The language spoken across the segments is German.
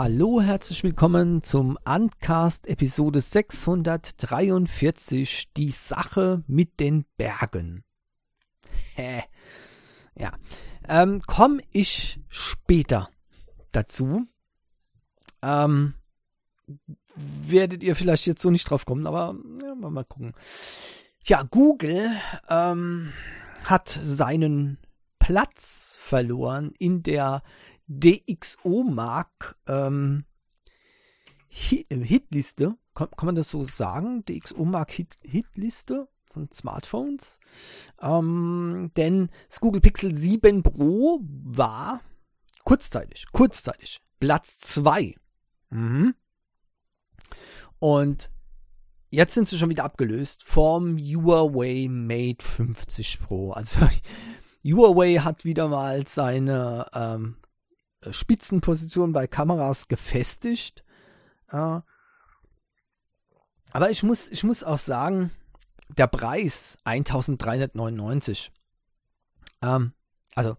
Hallo, herzlich willkommen zum Uncast Episode 643, die Sache mit den Bergen. Hä? Ja, ähm, komme ich später dazu. Ähm, werdet ihr vielleicht jetzt so nicht drauf kommen, aber ja, mal gucken. Ja, Google ähm, hat seinen Platz verloren in der DxO-Mark ähm, Hitliste. Kann, kann, man das so sagen? DxO-Mark Hit, Hitliste von Smartphones. Ähm, denn das Google Pixel 7 Pro war kurzzeitig, kurzzeitig Platz 2. Mhm. Und jetzt sind sie schon wieder abgelöst vom Huawei Mate 50 Pro. Also Huawei hat wieder mal seine ähm, Spitzenposition bei Kameras gefestigt. Äh, aber ich muss, ich muss auch sagen, der Preis 1399. Ähm, also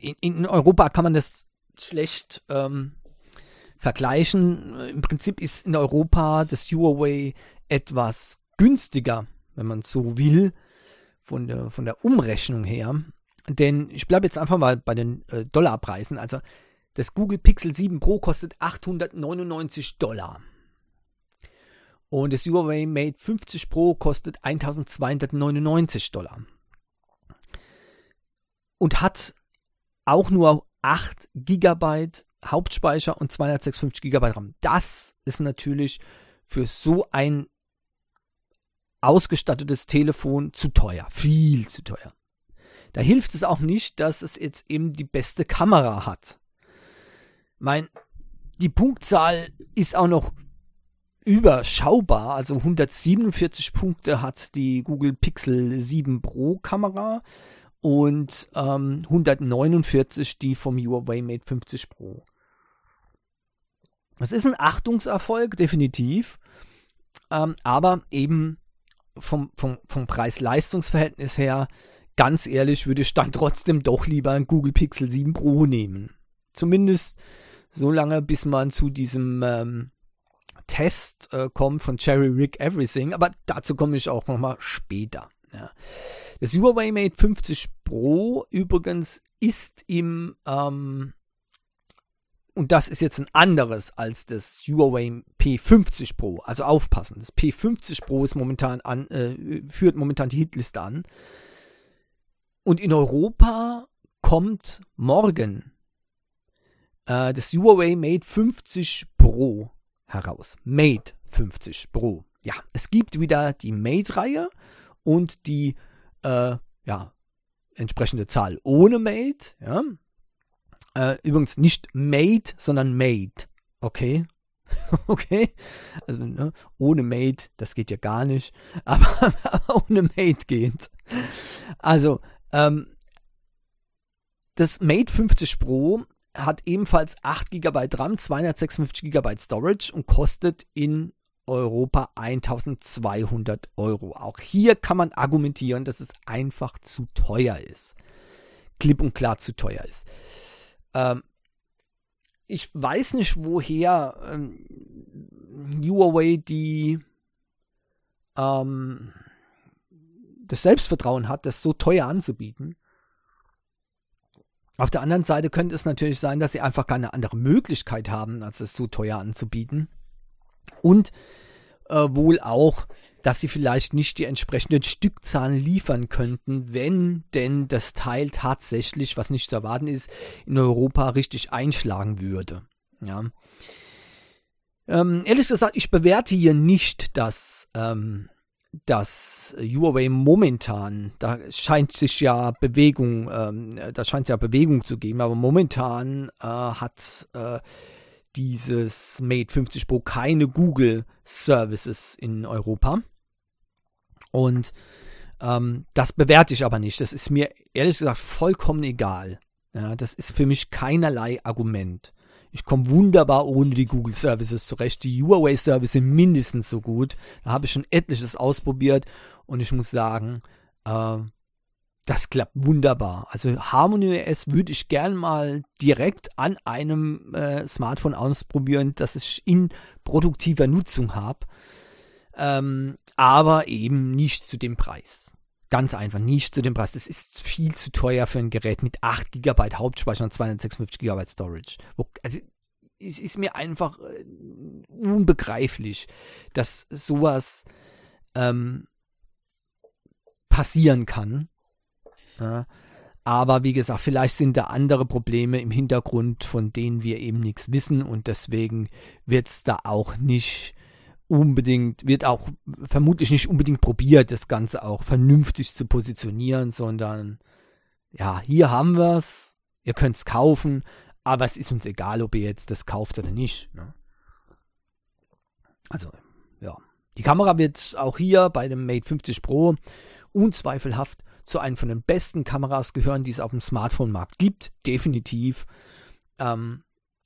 in, in, Europa kann man das schlecht ähm, vergleichen. Im Prinzip ist in Europa das Huawei etwas günstiger, wenn man so will, von der, von der Umrechnung her. Denn ich bleibe jetzt einfach mal bei den äh, Dollarpreisen. Also das Google Pixel 7 Pro kostet 899 Dollar. Und das Huawei Mate 50 Pro kostet 1299 Dollar. Und hat auch nur 8 GB Hauptspeicher und 256 GB RAM. Das ist natürlich für so ein ausgestattetes Telefon zu teuer. Viel zu teuer. Da hilft es auch nicht, dass es jetzt eben die beste Kamera hat. Mein, die Punktzahl ist auch noch überschaubar. Also 147 Punkte hat die Google Pixel 7 Pro Kamera und ähm, 149 die vom Huawei Mate 50 Pro. Das ist ein Achtungserfolg, definitiv. Ähm, aber eben vom, vom, vom Preis-Leistungs-Verhältnis her ganz ehrlich, würde ich dann trotzdem doch lieber ein Google Pixel 7 Pro nehmen. Zumindest so lange, bis man zu diesem ähm, Test äh, kommt von Cherry Rig Everything. Aber dazu komme ich auch nochmal später. Ja. Das Huawei Mate 50 Pro übrigens ist im ähm, und das ist jetzt ein anderes als das Huawei P50 Pro. Also aufpassen. Das P50 Pro ist momentan an, äh, führt momentan die Hitliste an. Und in Europa kommt morgen äh, das Huawei Mate 50 Pro heraus. Mate 50 Pro. Ja, es gibt wieder die Mate-Reihe und die äh, ja, entsprechende Zahl ohne Mate. Ja. Äh, übrigens nicht Mate, sondern Mate. Okay. okay. Also ne, ohne Mate, das geht ja gar nicht. Aber, aber ohne Mate geht. Also ähm, das Mate 50 Pro hat ebenfalls 8 GB RAM, 256 GB Storage und kostet in Europa 1200 Euro. Auch hier kann man argumentieren, dass es einfach zu teuer ist. Klipp und klar zu teuer ist. Ähm, ich weiß nicht, woher ähm, Huawei die ähm, das Selbstvertrauen hat, das so teuer anzubieten. Auf der anderen Seite könnte es natürlich sein, dass sie einfach keine andere Möglichkeit haben, als es so teuer anzubieten. Und äh, wohl auch, dass sie vielleicht nicht die entsprechenden Stückzahlen liefern könnten, wenn denn das Teil tatsächlich, was nicht zu erwarten ist, in Europa richtig einschlagen würde. Ja. Ähm, ehrlich gesagt, ich bewerte hier nicht das ähm, dass Huawei momentan, da scheint sich ja Bewegung, ähm, da scheint ja Bewegung zu geben, aber momentan äh, hat äh, dieses Mate 50 Pro keine Google Services in Europa. Und ähm, das bewerte ich aber nicht. Das ist mir ehrlich gesagt vollkommen egal. Ja, das ist für mich keinerlei Argument. Ich komme wunderbar ohne die Google Services zurecht. Die Huawei Services sind mindestens so gut. Da habe ich schon etliches ausprobiert und ich muss sagen, äh, das klappt wunderbar. Also Harmony OS würde ich gern mal direkt an einem äh, Smartphone ausprobieren, das ich in produktiver Nutzung habe. Ähm, aber eben nicht zu dem Preis. Ganz einfach, nicht zu dem Preis. Das ist viel zu teuer für ein Gerät mit 8 GB Hauptspeicher und 256 GB Storage. also es ist mir einfach äh, unbegreiflich, dass sowas ähm, passieren kann. Ja. Aber wie gesagt, vielleicht sind da andere Probleme im Hintergrund, von denen wir eben nichts wissen und deswegen wird es da auch nicht unbedingt, wird auch vermutlich nicht unbedingt probiert, das Ganze auch vernünftig zu positionieren, sondern ja, hier haben wir es, ihr könnt es kaufen, aber es ist uns egal, ob ihr jetzt das kauft oder nicht. Ne? Also, ja. Die Kamera wird auch hier bei dem Mate 50 Pro unzweifelhaft zu einem von den besten Kameras gehören, die es auf dem Smartphone-Markt gibt. Definitiv. Ähm,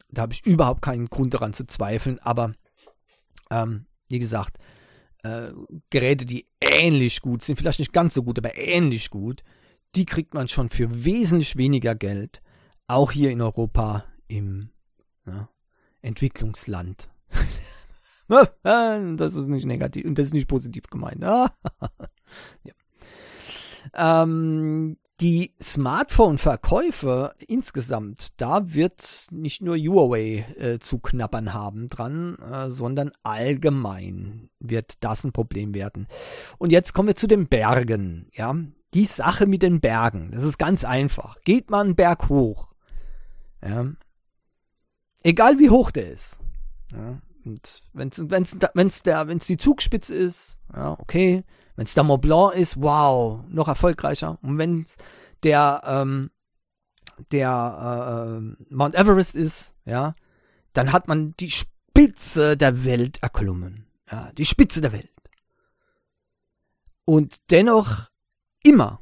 da habe ich überhaupt keinen Grund daran zu zweifeln. Aber ähm, wie gesagt, äh, Geräte, die ähnlich gut sind, vielleicht nicht ganz so gut, aber ähnlich gut, die kriegt man schon für wesentlich weniger Geld. Auch hier in Europa im ja, Entwicklungsland. das ist nicht negativ und das ist nicht positiv gemeint. ja. Ähm, die Smartphone-Verkäufe insgesamt, da wird nicht nur Huawei äh, zu knabbern haben dran, äh, sondern allgemein wird das ein Problem werden. Und jetzt kommen wir zu den Bergen. Ja, die Sache mit den Bergen, das ist ganz einfach. Geht man einen Berg hoch, ja, egal wie hoch der ist, ja, und wenn es wenn's, wenn's der, wenn's die Zugspitze ist, ja, okay. Wenn es der Mont Blanc ist, wow, noch erfolgreicher. Und wenn der, ähm, der äh, Mount Everest ist, ja, dann hat man die Spitze der Welt erklommen. Ja, die Spitze der Welt. Und dennoch immer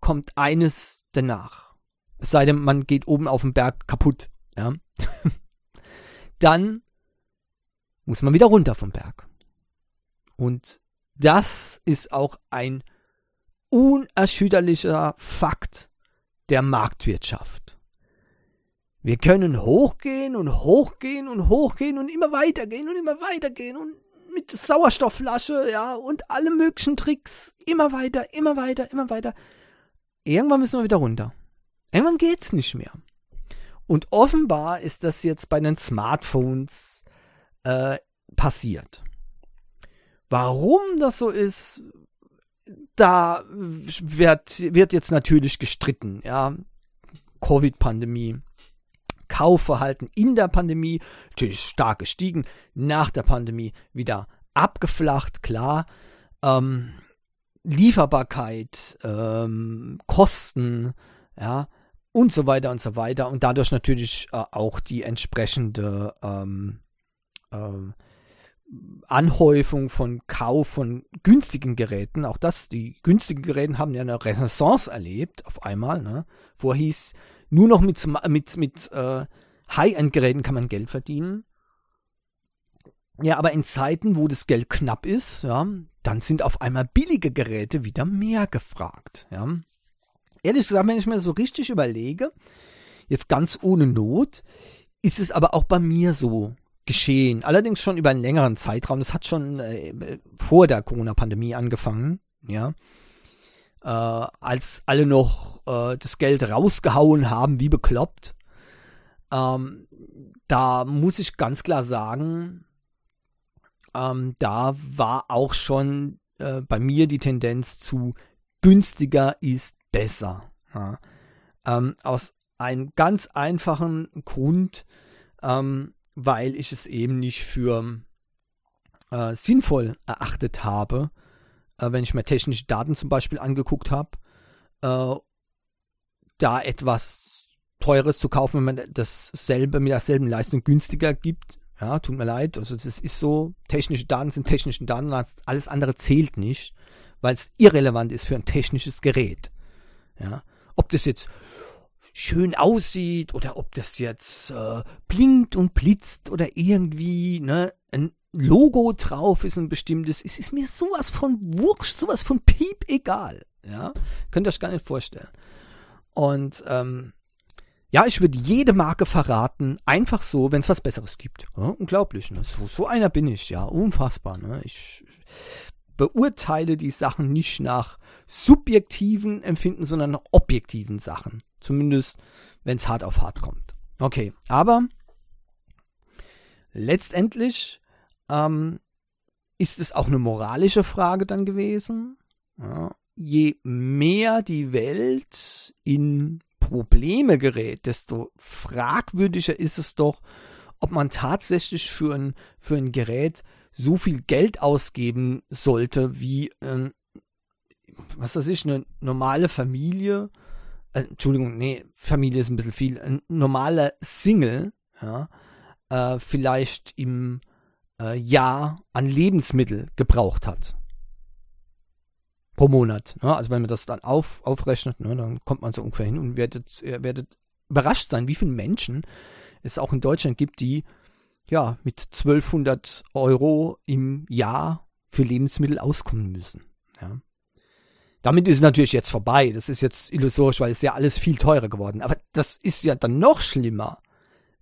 kommt eines danach. Es sei denn, man geht oben auf dem Berg kaputt. Ja. dann muss man wieder runter vom Berg. Und das ist auch ein unerschütterlicher Fakt der Marktwirtschaft. Wir können hochgehen und hochgehen und hochgehen und immer weitergehen und immer weitergehen und mit Sauerstoffflasche, ja, und alle möglichen Tricks immer weiter, immer weiter, immer weiter. Irgendwann müssen wir wieder runter. Irgendwann geht's nicht mehr. Und offenbar ist das jetzt bei den Smartphones äh, passiert. Warum das so ist, da wird, wird jetzt natürlich gestritten, ja. Covid-Pandemie. Kaufverhalten in der Pandemie natürlich stark gestiegen, nach der Pandemie wieder abgeflacht, klar. Ähm, Lieferbarkeit, ähm, Kosten, ja, und so weiter und so weiter. Und dadurch natürlich äh, auch die entsprechende ähm, äh, Anhäufung von Kauf von günstigen Geräten. Auch das, die günstigen Geräte haben ja eine Renaissance erlebt auf einmal. Ne? Vorher hieß, nur noch mit, mit, mit äh, High-End-Geräten kann man Geld verdienen. Ja, aber in Zeiten, wo das Geld knapp ist, ja, dann sind auf einmal billige Geräte wieder mehr gefragt. Ja. Ehrlich gesagt, wenn ich mir so richtig überlege, jetzt ganz ohne Not, ist es aber auch bei mir so geschehen. Allerdings schon über einen längeren Zeitraum. Das hat schon äh, vor der Corona-Pandemie angefangen, ja. Äh, als alle noch äh, das Geld rausgehauen haben, wie bekloppt. Ähm, da muss ich ganz klar sagen, ähm, da war auch schon äh, bei mir die Tendenz zu günstiger ist besser. Ja. Ähm, aus einem ganz einfachen Grund, ähm, weil ich es eben nicht für äh, sinnvoll erachtet habe, äh, wenn ich mir technische Daten zum Beispiel angeguckt habe, äh, da etwas Teures zu kaufen, wenn man dasselbe mit derselben Leistung günstiger gibt. Ja, tut mir leid, also das ist so, technische Daten sind technische Daten, alles andere zählt nicht, weil es irrelevant ist für ein technisches Gerät. Ja, ob das jetzt schön aussieht oder ob das jetzt äh, blinkt und blitzt oder irgendwie ne, ein Logo drauf ist, ein bestimmtes. Es ist mir sowas von Wurscht, sowas von Piep egal. Ja, könnt ihr euch gar nicht vorstellen. Und ähm, ja, ich würde jede Marke verraten, einfach so, wenn es was Besseres gibt. Ja, unglaublich, ne? So, so einer bin ich, ja, unfassbar. Ne? Ich beurteile die Sachen nicht nach subjektiven Empfinden, sondern nach objektiven Sachen. Zumindest, wenn es hart auf hart kommt. Okay, aber letztendlich ähm, ist es auch eine moralische Frage dann gewesen. Ja, je mehr die Welt in Probleme gerät, desto fragwürdiger ist es doch, ob man tatsächlich für ein, für ein Gerät so viel Geld ausgeben sollte, wie, äh, was weiß ich, eine normale Familie, Entschuldigung, nee, Familie ist ein bisschen viel, ein normaler Single, ja, äh, vielleicht im äh, Jahr an Lebensmittel gebraucht hat. Pro Monat. Ne? Also wenn man das dann auf, aufrechnet, ne, dann kommt man so ungefähr hin und werdet, ihr werdet überrascht sein, wie viele Menschen es auch in Deutschland gibt, die ja mit 1200 Euro im Jahr für Lebensmittel auskommen müssen. Ja. Damit ist es natürlich jetzt vorbei. Das ist jetzt illusorisch, weil es ja alles viel teurer geworden. Aber das ist ja dann noch schlimmer,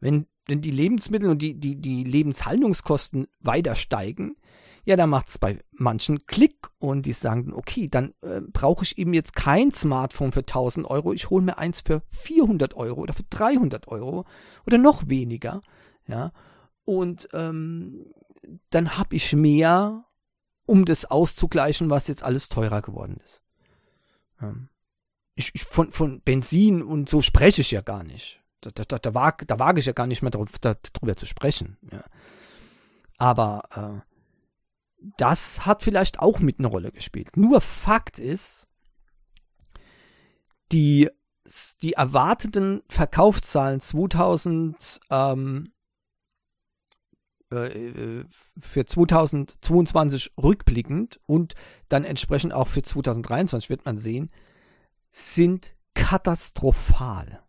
wenn wenn die Lebensmittel und die, die, die Lebenshaltungskosten weiter steigen, ja, dann macht es bei manchen Klick und die sagen, okay, dann äh, brauche ich eben jetzt kein Smartphone für 1000 Euro, ich hole mir eins für 400 Euro oder für 300 Euro oder noch weniger, ja, und ähm, dann habe ich mehr, um das auszugleichen, was jetzt alles teurer geworden ist. Ähm, ich, ich, von, von Benzin und so spreche ich ja gar nicht. Da, da, da, wag, da wage ich ja gar nicht mehr darüber, darüber zu sprechen. Ja. Aber äh, das hat vielleicht auch mit eine Rolle gespielt. Nur Fakt ist, die, die erwarteten Verkaufszahlen 2000 ähm, äh, für 2022 rückblickend und dann entsprechend auch für 2023 wird man sehen, sind katastrophal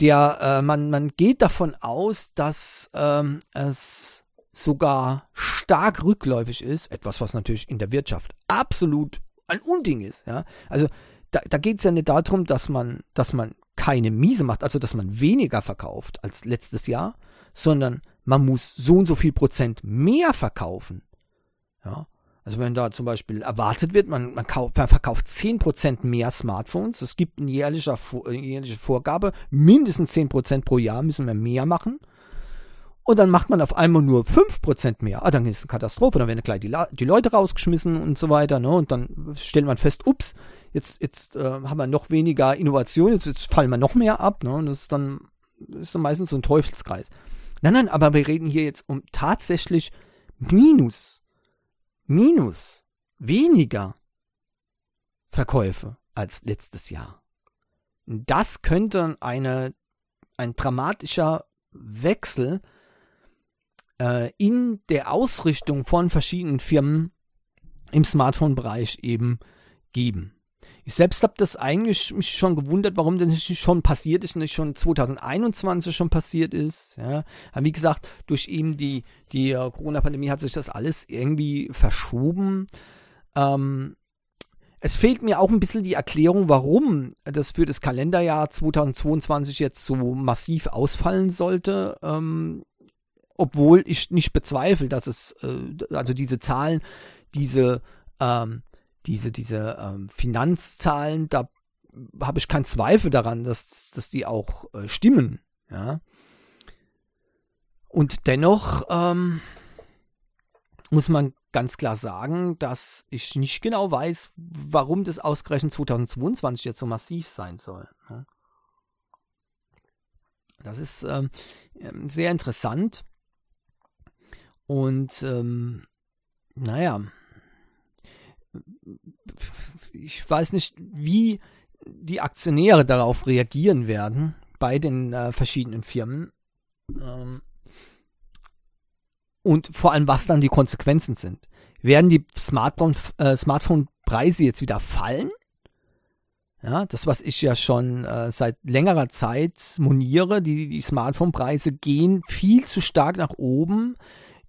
der äh, man, man geht davon aus, dass ähm, es sogar stark rückläufig ist, etwas, was natürlich in der Wirtschaft absolut ein Unding ist. Ja? Also da, da geht es ja nicht darum, dass man, dass man keine Miese macht, also dass man weniger verkauft als letztes Jahr, sondern man muss so und so viel Prozent mehr verkaufen. Ja? Also wenn da zum Beispiel erwartet wird, man, man, kauf, man verkauft 10% mehr Smartphones, es gibt eine jährliche, eine jährliche Vorgabe, mindestens 10% pro Jahr müssen wir mehr machen. Und dann macht man auf einmal nur 5% mehr. Ah, dann ist es eine Katastrophe, dann werden gleich die, die Leute rausgeschmissen und so weiter. Ne? Und dann stellt man fest, ups, jetzt, jetzt äh, haben wir noch weniger Innovation, jetzt, jetzt fallen wir noch mehr ab. Ne? Und das ist dann, das ist dann meistens so ein Teufelskreis. Nein, nein, aber wir reden hier jetzt um tatsächlich Minus minus weniger Verkäufe als letztes Jahr. Das könnte eine, ein dramatischer Wechsel äh, in der Ausrichtung von verschiedenen Firmen im Smartphone-Bereich eben geben. Ich selbst habe das eigentlich mich schon gewundert, warum das nicht schon passiert ist, nicht schon 2021 schon passiert ist. Ja. Aber wie gesagt, durch eben die, die uh, Corona-Pandemie hat sich das alles irgendwie verschoben. Ähm, es fehlt mir auch ein bisschen die Erklärung, warum das für das Kalenderjahr 2022 jetzt so massiv ausfallen sollte. Ähm, obwohl ich nicht bezweifle, dass es, äh, also diese Zahlen, diese ähm, diese, diese ähm, Finanzzahlen, da habe ich keinen Zweifel daran, dass, dass die auch äh, stimmen. Ja. Und dennoch ähm, muss man ganz klar sagen, dass ich nicht genau weiß, warum das ausgerechnet 2022 jetzt so massiv sein soll. Ja. Das ist ähm, ähm, sehr interessant. Und ähm, naja, ich weiß nicht, wie die Aktionäre darauf reagieren werden bei den äh, verschiedenen Firmen. Ähm, und vor allem, was dann die Konsequenzen sind. Werden die äh, Smartphone-Preise jetzt wieder fallen? Ja, das, was ich ja schon äh, seit längerer Zeit moniere, die, die Smartphone-Preise gehen viel zu stark nach oben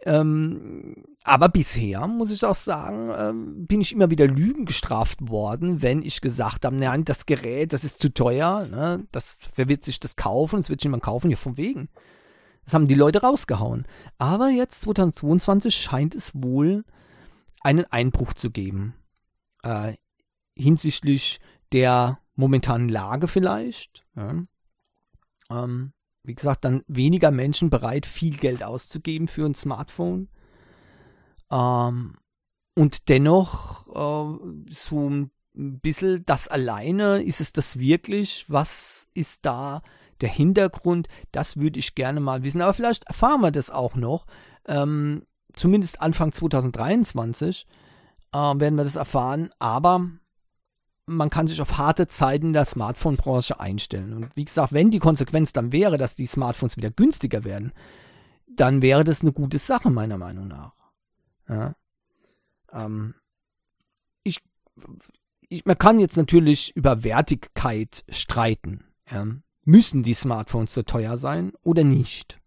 Ähm, aber bisher, muss ich auch sagen, ähm, bin ich immer wieder Lügen gestraft worden, wenn ich gesagt habe, nein, das Gerät, das ist zu teuer, ne? das, wer wird sich das kaufen? Das wird sich niemand kaufen, ja, von wegen. Das haben die Leute rausgehauen. Aber jetzt, 2022, scheint es wohl einen Einbruch zu geben. Äh, hinsichtlich der momentanen Lage vielleicht. Ja. Ähm, wie gesagt, dann weniger Menschen bereit, viel Geld auszugeben für ein Smartphone. Ähm, und dennoch äh, so ein bisschen das alleine, ist es das wirklich? Was ist da der Hintergrund? Das würde ich gerne mal wissen. Aber vielleicht erfahren wir das auch noch. Ähm, zumindest Anfang 2023 äh, werden wir das erfahren. Aber man kann sich auf harte Zeiten der Smartphone-Branche einstellen. Und wie gesagt, wenn die Konsequenz dann wäre, dass die Smartphones wieder günstiger werden, dann wäre das eine gute Sache, meiner Meinung nach. Ja. Ähm, ich, ich, man kann jetzt natürlich über Wertigkeit streiten. Ja. Müssen die Smartphones so teuer sein oder nicht?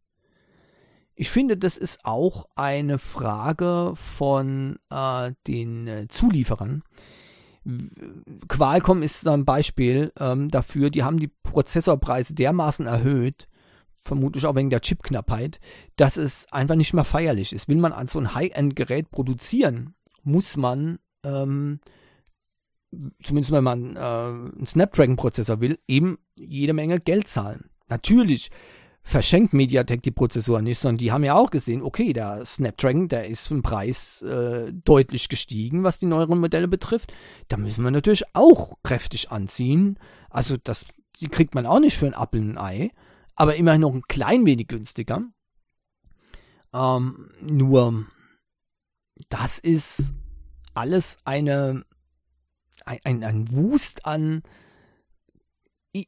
Ich finde, das ist auch eine Frage von äh, den äh, Zulieferern. Qualcomm ist ein Beispiel ähm, dafür. Die haben die Prozessorpreise dermaßen erhöht, vermutlich auch wegen der Chipknappheit, dass es einfach nicht mehr feierlich ist. Will man an so ein High-End-Gerät produzieren, muss man, ähm, zumindest wenn man äh, einen Snapdragon-Prozessor will, eben jede Menge Geld zahlen. Natürlich verschenkt Mediatek die Prozessoren nicht, sondern die haben ja auch gesehen, okay, der Snapdragon, der ist im Preis äh, deutlich gestiegen, was die neueren Modelle betrifft. Da müssen wir natürlich auch kräftig anziehen. Also das die kriegt man auch nicht für ein Apfel und ein Ei, aber immerhin noch ein klein wenig günstiger. Ähm, nur das ist alles eine ein, ein, ein Wust an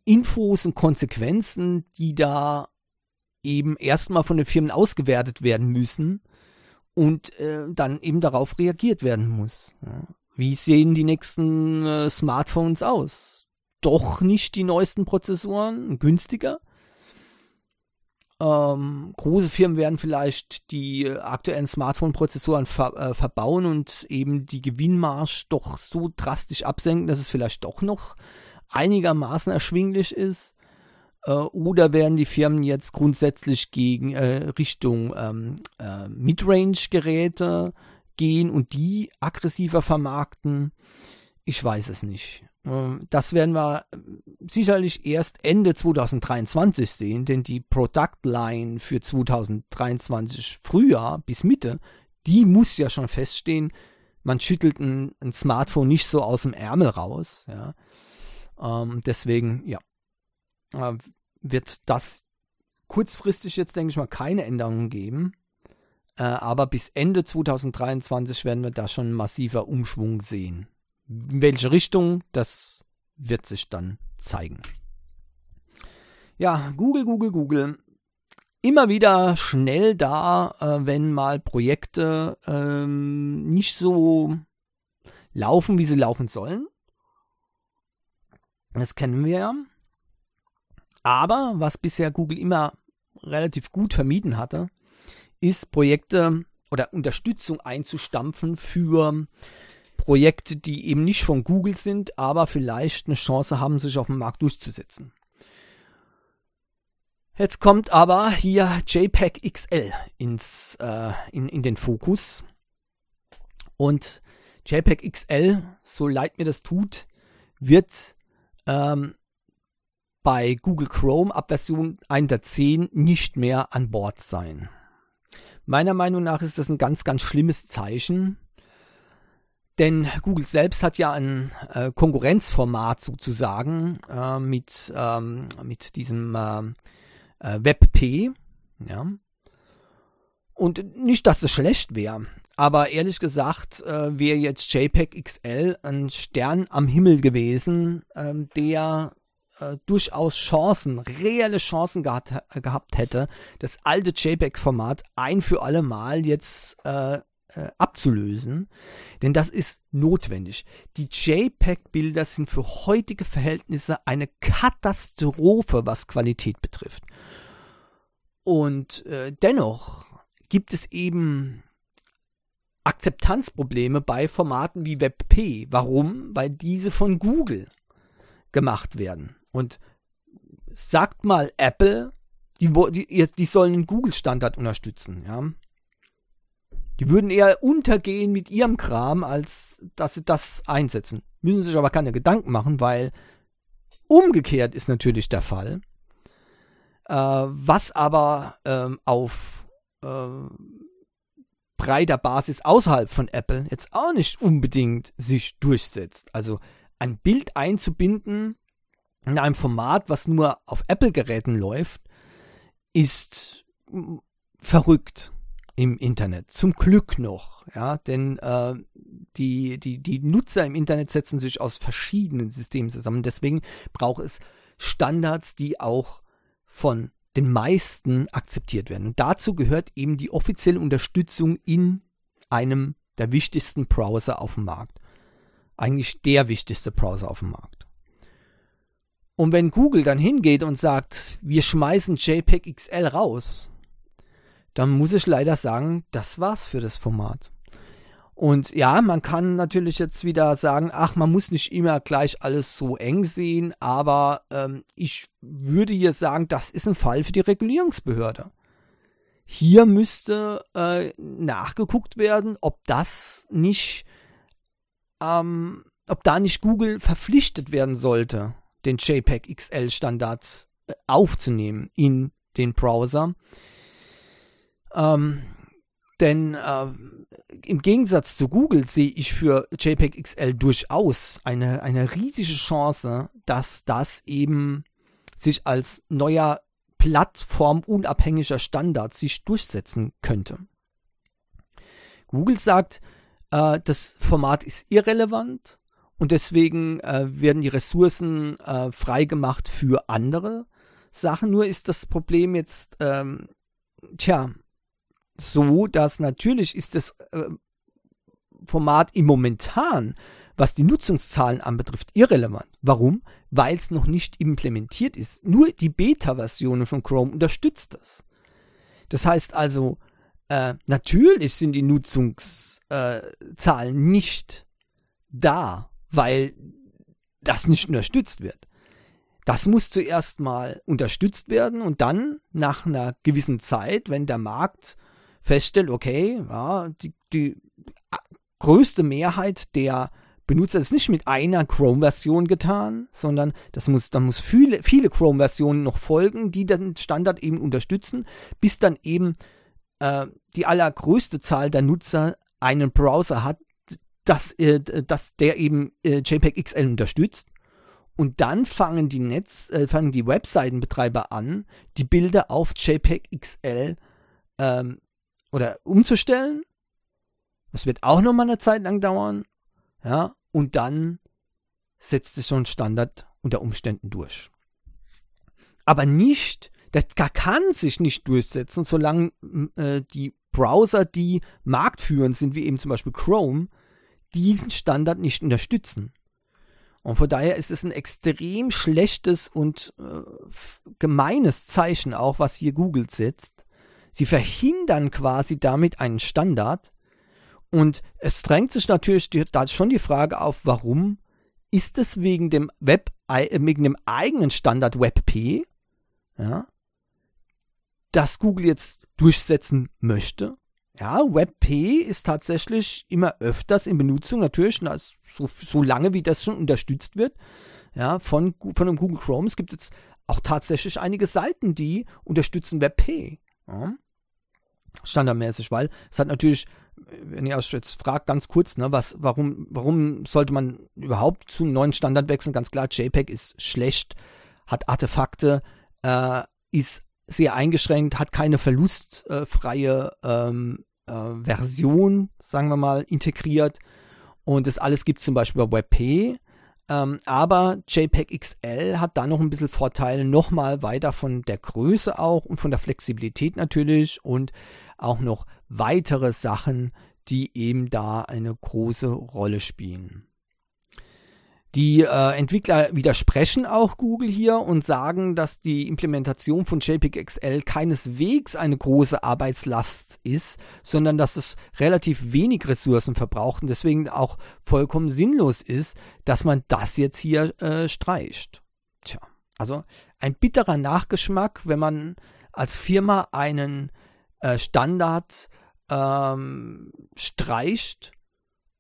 Infos und Konsequenzen, die da eben erstmal von den Firmen ausgewertet werden müssen und äh, dann eben darauf reagiert werden muss. Wie sehen die nächsten äh, Smartphones aus? Doch nicht die neuesten Prozessoren, günstiger. Ähm, große Firmen werden vielleicht die aktuellen Smartphone-Prozessoren ver äh, verbauen und eben die Gewinnmarsch doch so drastisch absenken, dass es vielleicht doch noch einigermaßen erschwinglich ist. Äh, oder werden die Firmen jetzt grundsätzlich gegen äh, Richtung ähm, äh, Midrange-Geräte gehen und die aggressiver vermarkten? Ich weiß es nicht. Ähm, das werden wir äh, sicherlich erst Ende 2023 sehen, denn die Product Line für 2023 Frühjahr bis Mitte, die muss ja schon feststehen. Man schüttelt ein, ein Smartphone nicht so aus dem Ärmel raus. Ja. Ähm, deswegen, ja, äh, wird das kurzfristig jetzt, denke ich mal, keine Änderungen geben. Äh, aber bis Ende 2023 werden wir da schon massiver Umschwung sehen. In welche Richtung, das wird sich dann zeigen. Ja, Google, Google, Google. Immer wieder schnell da, äh, wenn mal Projekte ähm, nicht so laufen, wie sie laufen sollen. Das kennen wir ja. Aber was bisher Google immer relativ gut vermieden hatte, ist Projekte oder Unterstützung einzustampfen für Projekte, die eben nicht von Google sind, aber vielleicht eine Chance haben, sich auf dem Markt durchzusetzen. Jetzt kommt aber hier JPEG XL ins, äh, in, in den Fokus. Und JPEG XL, so leid mir das tut, wird ähm, bei Google Chrome ab Version 1.10 nicht mehr an Bord sein. Meiner Meinung nach ist das ein ganz, ganz schlimmes Zeichen. Denn Google selbst hat ja ein äh, Konkurrenzformat sozusagen äh, mit, ähm, mit diesem äh, äh WebP. Ja. Und nicht, dass es schlecht wäre, aber ehrlich gesagt äh, wäre jetzt JPEG XL ein Stern am Himmel gewesen, ähm, der äh, durchaus Chancen, reelle Chancen gehabt, gehabt hätte, das alte JPEG-Format ein für alle Mal jetzt äh, äh, abzulösen. Denn das ist notwendig. Die JPEG-Bilder sind für heutige Verhältnisse eine Katastrophe, was Qualität betrifft. Und äh, dennoch gibt es eben Akzeptanzprobleme bei Formaten wie WebP. Warum? Weil diese von Google gemacht werden. Und sagt mal Apple, die, die, die sollen einen Google-Standard unterstützen, ja. Die würden eher untergehen mit ihrem Kram, als dass sie das einsetzen. Müssen sich aber keine Gedanken machen, weil umgekehrt ist natürlich der Fall. Äh, was aber ähm, auf äh, breiter Basis außerhalb von Apple jetzt auch nicht unbedingt sich durchsetzt. Also ein Bild einzubinden in einem Format, was nur auf Apple-Geräten läuft, ist verrückt im Internet. Zum Glück noch, ja, denn äh, die, die, die Nutzer im Internet setzen sich aus verschiedenen Systemen zusammen. Deswegen braucht es Standards, die auch von den meisten akzeptiert werden. Und dazu gehört eben die offizielle Unterstützung in einem der wichtigsten Browser auf dem Markt. Eigentlich der wichtigste Browser auf dem Markt. Und wenn Google dann hingeht und sagt, wir schmeißen JPEG XL raus, dann muss ich leider sagen, das war's für das Format. Und ja, man kann natürlich jetzt wieder sagen, ach, man muss nicht immer gleich alles so eng sehen, aber ähm, ich würde hier sagen, das ist ein Fall für die Regulierungsbehörde. Hier müsste äh, nachgeguckt werden, ob das nicht, ähm, ob da nicht Google verpflichtet werden sollte, den JPEG XL Standard äh, aufzunehmen in den Browser. Ähm, denn äh, im Gegensatz zu Google sehe ich für JPEG XL durchaus eine, eine riesige Chance, dass das eben sich als neuer plattformunabhängiger Standard sich durchsetzen könnte. Google sagt, äh, das Format ist irrelevant und deswegen äh, werden die Ressourcen äh, freigemacht für andere Sachen. Nur ist das Problem jetzt, ähm, tja, so, dass natürlich ist das äh, Format im Momentan, was die Nutzungszahlen anbetrifft, irrelevant. Warum? Weil es noch nicht implementiert ist. Nur die Beta-Version von Chrome unterstützt das. Das heißt also, äh, natürlich sind die Nutzungszahlen äh, nicht da, weil das nicht unterstützt wird. Das muss zuerst mal unterstützt werden und dann nach einer gewissen Zeit, wenn der Markt feststellt, okay, ja, die, die größte Mehrheit der Benutzer ist nicht mit einer Chrome-Version getan, sondern das muss, dann muss viele, viele Chrome-Versionen noch folgen, die den Standard eben unterstützen, bis dann eben äh, die allergrößte Zahl der Nutzer einen Browser hat, dass, äh, dass der eben äh, JPEG XL unterstützt. Und dann fangen die Netz, äh, fangen die Webseitenbetreiber an, die Bilder auf JPEG XL ähm, oder umzustellen. Das wird auch noch mal eine Zeit lang dauern. Ja, und dann setzt es schon Standard unter Umständen durch. Aber nicht, das kann sich nicht durchsetzen, solange äh, die Browser, die marktführend sind, wie eben zum Beispiel Chrome, diesen Standard nicht unterstützen. Und von daher ist es ein extrem schlechtes und äh, gemeines Zeichen auch, was hier Google setzt, Sie verhindern quasi damit einen Standard. Und es drängt sich natürlich da schon die Frage auf, warum ist es wegen dem Web, wegen dem eigenen Standard WebP, ja, dass Google jetzt durchsetzen möchte? Ja, WebP ist tatsächlich immer öfters in Benutzung, natürlich, so, so lange wie das schon unterstützt wird, ja, von, von dem Google Chrome. Es gibt jetzt auch tatsächlich einige Seiten, die unterstützen WebP. Ja standardmäßig, weil es hat natürlich, wenn ihr euch jetzt fragt, ganz kurz, ne, was, warum, warum sollte man überhaupt zum neuen Standard wechseln? Ganz klar, JPEG ist schlecht, hat Artefakte, äh, ist sehr eingeschränkt, hat keine verlustfreie ähm, äh, Version, sagen wir mal, integriert. Und das alles gibt es zum Beispiel bei WebP. Ähm, aber JPEG XL hat da noch ein bisschen Vorteile, nochmal weiter von der Größe auch und von der Flexibilität natürlich und auch noch weitere Sachen, die eben da eine große Rolle spielen. Die äh, Entwickler widersprechen auch Google hier und sagen, dass die Implementation von JPEG XL keineswegs eine große Arbeitslast ist, sondern dass es relativ wenig Ressourcen verbraucht und deswegen auch vollkommen sinnlos ist, dass man das jetzt hier äh, streicht. Tja, also ein bitterer Nachgeschmack, wenn man als Firma einen äh, Standard ähm, streicht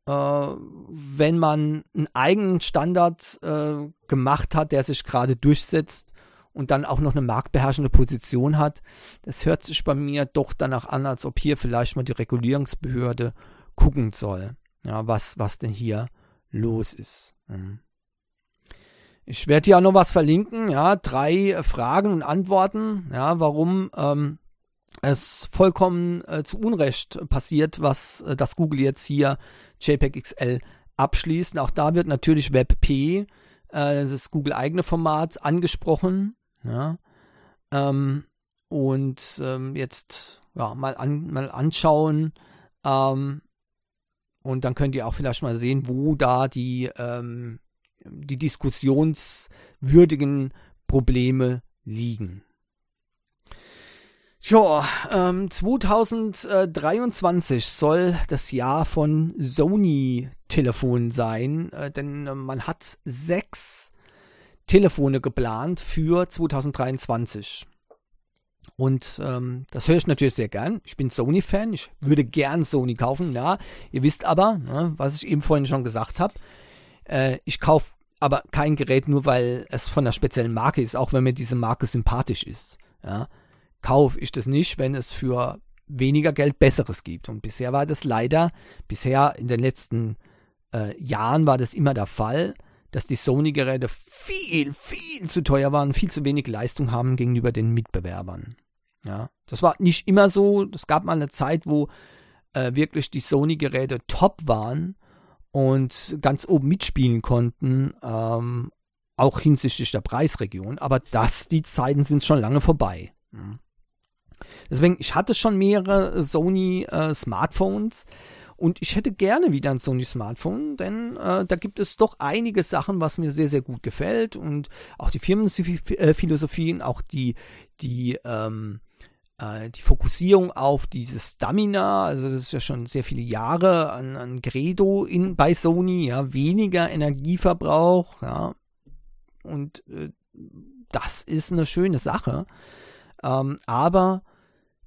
wenn man einen eigenen Standard äh, gemacht hat, der sich gerade durchsetzt und dann auch noch eine marktbeherrschende Position hat. Das hört sich bei mir doch danach an, als ob hier vielleicht mal die Regulierungsbehörde gucken soll, ja, was, was denn hier los ist. Mhm. Ich werde hier auch noch was verlinken, ja, drei Fragen und Antworten, ja, warum ähm, es vollkommen äh, zu Unrecht passiert, was äh, das Google jetzt hier JPEG XL abschließt. Auch da wird natürlich WebP, äh, das Google eigene Format, angesprochen. Ja. Ähm, und ähm, jetzt ja, mal, an, mal anschauen. Ähm, und dann könnt ihr auch vielleicht mal sehen, wo da die, ähm, die diskussionswürdigen Probleme liegen. Ja, ähm, 2023 soll das Jahr von Sony-Telefonen sein, äh, denn äh, man hat sechs Telefone geplant für 2023. Und ähm, das höre ich natürlich sehr gern. Ich bin Sony-Fan, ich würde gern Sony kaufen, ja. Ihr wisst aber, ne, was ich eben vorhin schon gesagt habe, äh, ich kaufe aber kein Gerät nur, weil es von einer speziellen Marke ist, auch wenn mir diese Marke sympathisch ist. Ja kaufe ich das nicht, wenn es für weniger Geld Besseres gibt. Und bisher war das leider, bisher in den letzten äh, Jahren war das immer der Fall, dass die Sony-Geräte viel, viel zu teuer waren, viel zu wenig Leistung haben gegenüber den Mitbewerbern. Ja, das war nicht immer so. Es gab mal eine Zeit, wo äh, wirklich die Sony-Geräte top waren und ganz oben mitspielen konnten, ähm, auch hinsichtlich der Preisregion. Aber das, die Zeiten sind schon lange vorbei. Deswegen, ich hatte schon mehrere Sony äh, Smartphones und ich hätte gerne wieder ein Sony Smartphone, denn äh, da gibt es doch einige Sachen, was mir sehr, sehr gut gefällt und auch die Firmenphilosophien, auch die, die, ähm, äh, die Fokussierung auf dieses Stamina, also das ist ja schon sehr viele Jahre an, an Credo in, bei Sony, ja, weniger Energieverbrauch, ja, und äh, das ist eine schöne Sache. Ähm, aber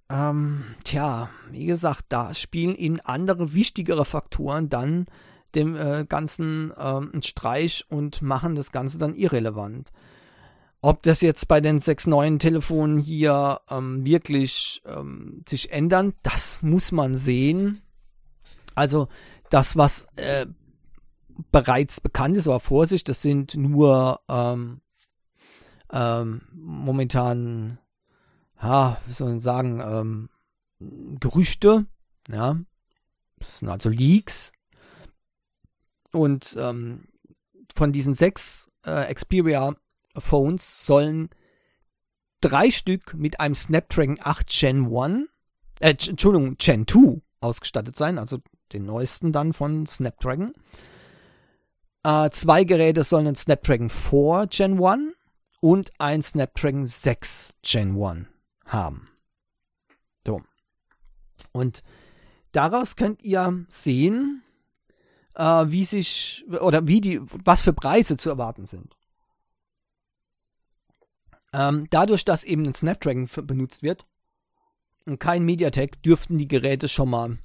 ähm, tja, wie gesagt, da spielen eben andere wichtigere Faktoren dann dem äh, Ganzen ähm, einen Streich und machen das Ganze dann irrelevant. Ob das jetzt bei den sechs neuen Telefonen hier ähm, wirklich ähm, sich ändern, das muss man sehen. Also das, was äh, bereits bekannt ist, aber Vorsicht, das sind nur ähm, ähm, momentan ja, wie soll man sagen, ähm, Gerüchte, ja, das sind also Leaks. Und ähm, von diesen sechs äh, Xperia Phones sollen drei Stück mit einem Snapdragon 8 Gen 1, äh, Entschuldigung, Gen 2 ausgestattet sein, also den neuesten dann von Snapdragon. Äh, zwei Geräte sollen ein Snapdragon 4 Gen 1 und ein Snapdragon 6 Gen 1 haben. So. Und daraus könnt ihr sehen, äh, wie sich oder wie die, was für Preise zu erwarten sind. Ähm, dadurch, dass eben ein Snapdragon benutzt wird und kein MediaTek, dürften die Geräte schon mal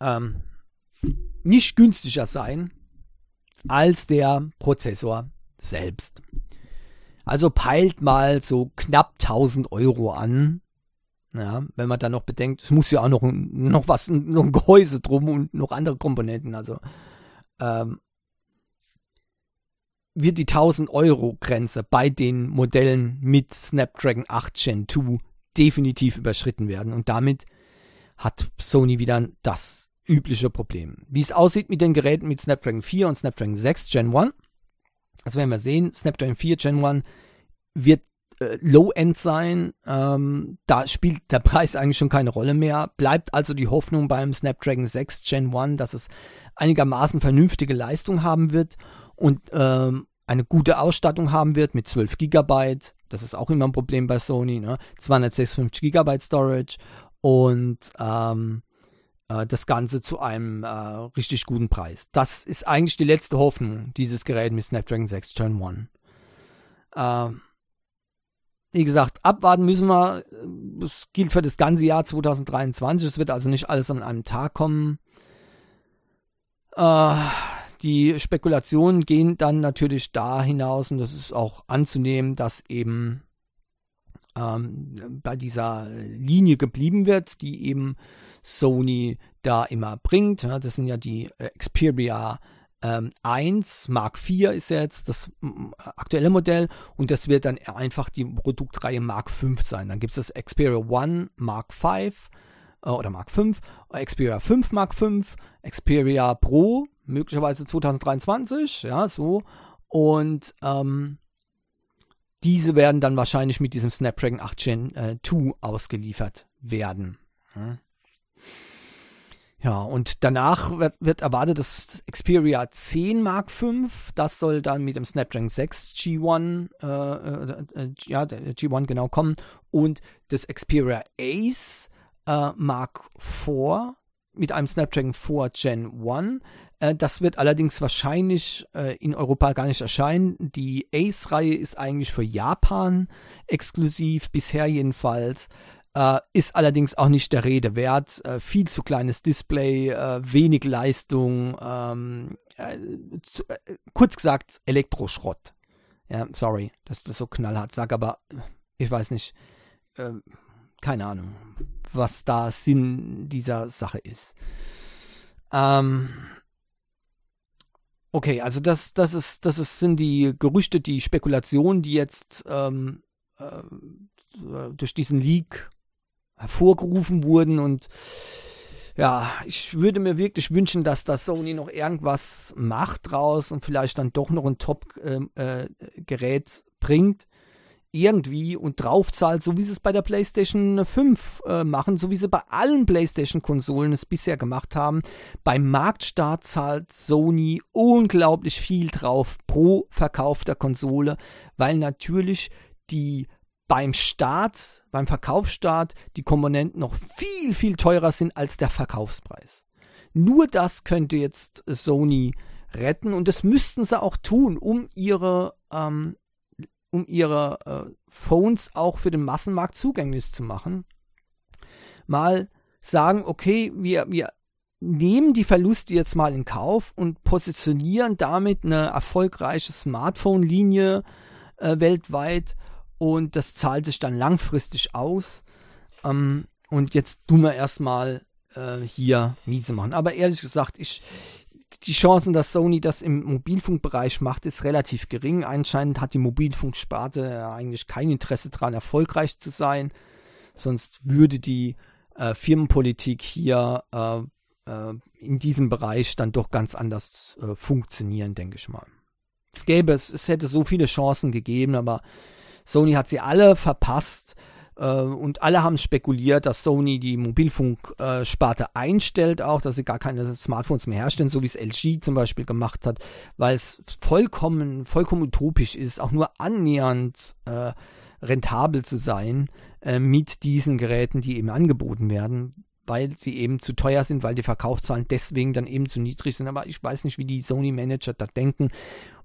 ähm, nicht günstiger sein als der Prozessor selbst. Also peilt mal so knapp 1000 Euro an. Ja, wenn man dann noch bedenkt, es muss ja auch noch, noch was, noch ein Gehäuse drum und noch andere Komponenten. Also ähm, wird die 1000 Euro Grenze bei den Modellen mit Snapdragon 8 Gen 2 definitiv überschritten werden. Und damit hat Sony wieder das übliche Problem. Wie es aussieht mit den Geräten mit Snapdragon 4 und Snapdragon 6 Gen 1, also werden wir sehen, Snapdragon 4 Gen 1 wird äh, Low-End sein. Ähm, da spielt der Preis eigentlich schon keine Rolle mehr. Bleibt also die Hoffnung beim Snapdragon 6 Gen 1, dass es einigermaßen vernünftige Leistung haben wird. und ähm, eine gute Ausstattung haben wird mit 12 GB. Das ist auch immer ein Problem bei Sony. Ne? 256 GB Storage und ähm, äh, das Ganze zu einem äh, richtig guten Preis. Das ist eigentlich die letzte Hoffnung dieses Gerät mit Snapdragon 6 Gen 1. Äh, wie gesagt, abwarten müssen wir. Das gilt für das ganze Jahr 2023. Es wird also nicht alles an einem Tag kommen. Äh, die Spekulationen gehen dann natürlich da hinaus und das ist auch anzunehmen, dass eben ähm, bei dieser Linie geblieben wird, die eben Sony da immer bringt. Ja, das sind ja die Xperia ähm, 1, Mark IV ist jetzt das aktuelle Modell und das wird dann einfach die Produktreihe Mark V sein. Dann gibt es das Xperia 1 Mark V äh, oder Mark V, Xperia 5 Mark V, Xperia Pro möglicherweise 2023, ja, so. Und ähm, diese werden dann wahrscheinlich mit diesem Snapdragon 8 Gen äh, 2 ausgeliefert werden. Ja. Und danach wird, wird, erwartet das Xperia 10 Mark V. Das soll dann mit dem Snapdragon 6 G1, äh, äh, äh, ja, G1 genau kommen. Und das Xperia Ace äh, Mark IV mit einem Snapdragon 4 Gen 1. Äh, das wird allerdings wahrscheinlich äh, in Europa gar nicht erscheinen. Die Ace-Reihe ist eigentlich für Japan exklusiv, bisher jedenfalls. Äh, ist allerdings auch nicht der Rede wert. Viel zu kleines Display, wenig Leistung, ähm, äh, äh, kurz gesagt Elektroschrott. Ja, sorry, dass das so knallhart sage, aber ich weiß nicht, ähm, keine Ahnung, was da Sinn dieser Sache ist. Ähm, okay, also das, das ist, das ist, sind die Gerüchte, die Spekulationen, die jetzt ähm, äh, durch diesen Leak hervorgerufen wurden. Und ja, ich würde mir wirklich wünschen, dass das Sony noch irgendwas macht draus und vielleicht dann doch noch ein Top-Gerät äh, äh, bringt irgendwie und draufzahlt, so wie sie es bei der PlayStation 5 äh, machen, so wie sie bei allen PlayStation-Konsolen es bisher gemacht haben. Beim Marktstart zahlt Sony unglaublich viel drauf pro verkaufter Konsole, weil natürlich die beim Start, beim Verkaufsstart die Komponenten noch viel, viel teurer sind als der Verkaufspreis. Nur das könnte jetzt Sony retten und das müssten sie auch tun, um ihre, ähm, um ihre äh, Phones auch für den Massenmarkt zugänglich zu machen. Mal sagen, okay, wir, wir nehmen die Verluste jetzt mal in Kauf und positionieren damit eine erfolgreiche Smartphone-Linie äh, weltweit und das zahlt sich dann langfristig aus. Ähm, und jetzt tun wir erstmal äh, hier miese machen. Aber ehrlich gesagt, ich, die Chancen, dass Sony das im Mobilfunkbereich macht, ist relativ gering. Anscheinend hat die Mobilfunksparte eigentlich kein Interesse daran, erfolgreich zu sein. Sonst würde die äh, Firmenpolitik hier äh, äh, in diesem Bereich dann doch ganz anders äh, funktionieren, denke ich mal. Es gäbe es, es hätte so viele Chancen gegeben, aber Sony hat sie alle verpasst äh, und alle haben spekuliert, dass Sony die Mobilfunksparte einstellt, auch, dass sie gar keine Smartphones mehr herstellen, so wie es LG zum Beispiel gemacht hat, weil es vollkommen, vollkommen utopisch ist, auch nur annähernd äh, rentabel zu sein äh, mit diesen Geräten, die eben angeboten werden weil sie eben zu teuer sind, weil die Verkaufszahlen deswegen dann eben zu niedrig sind. Aber ich weiß nicht, wie die Sony-Manager da denken.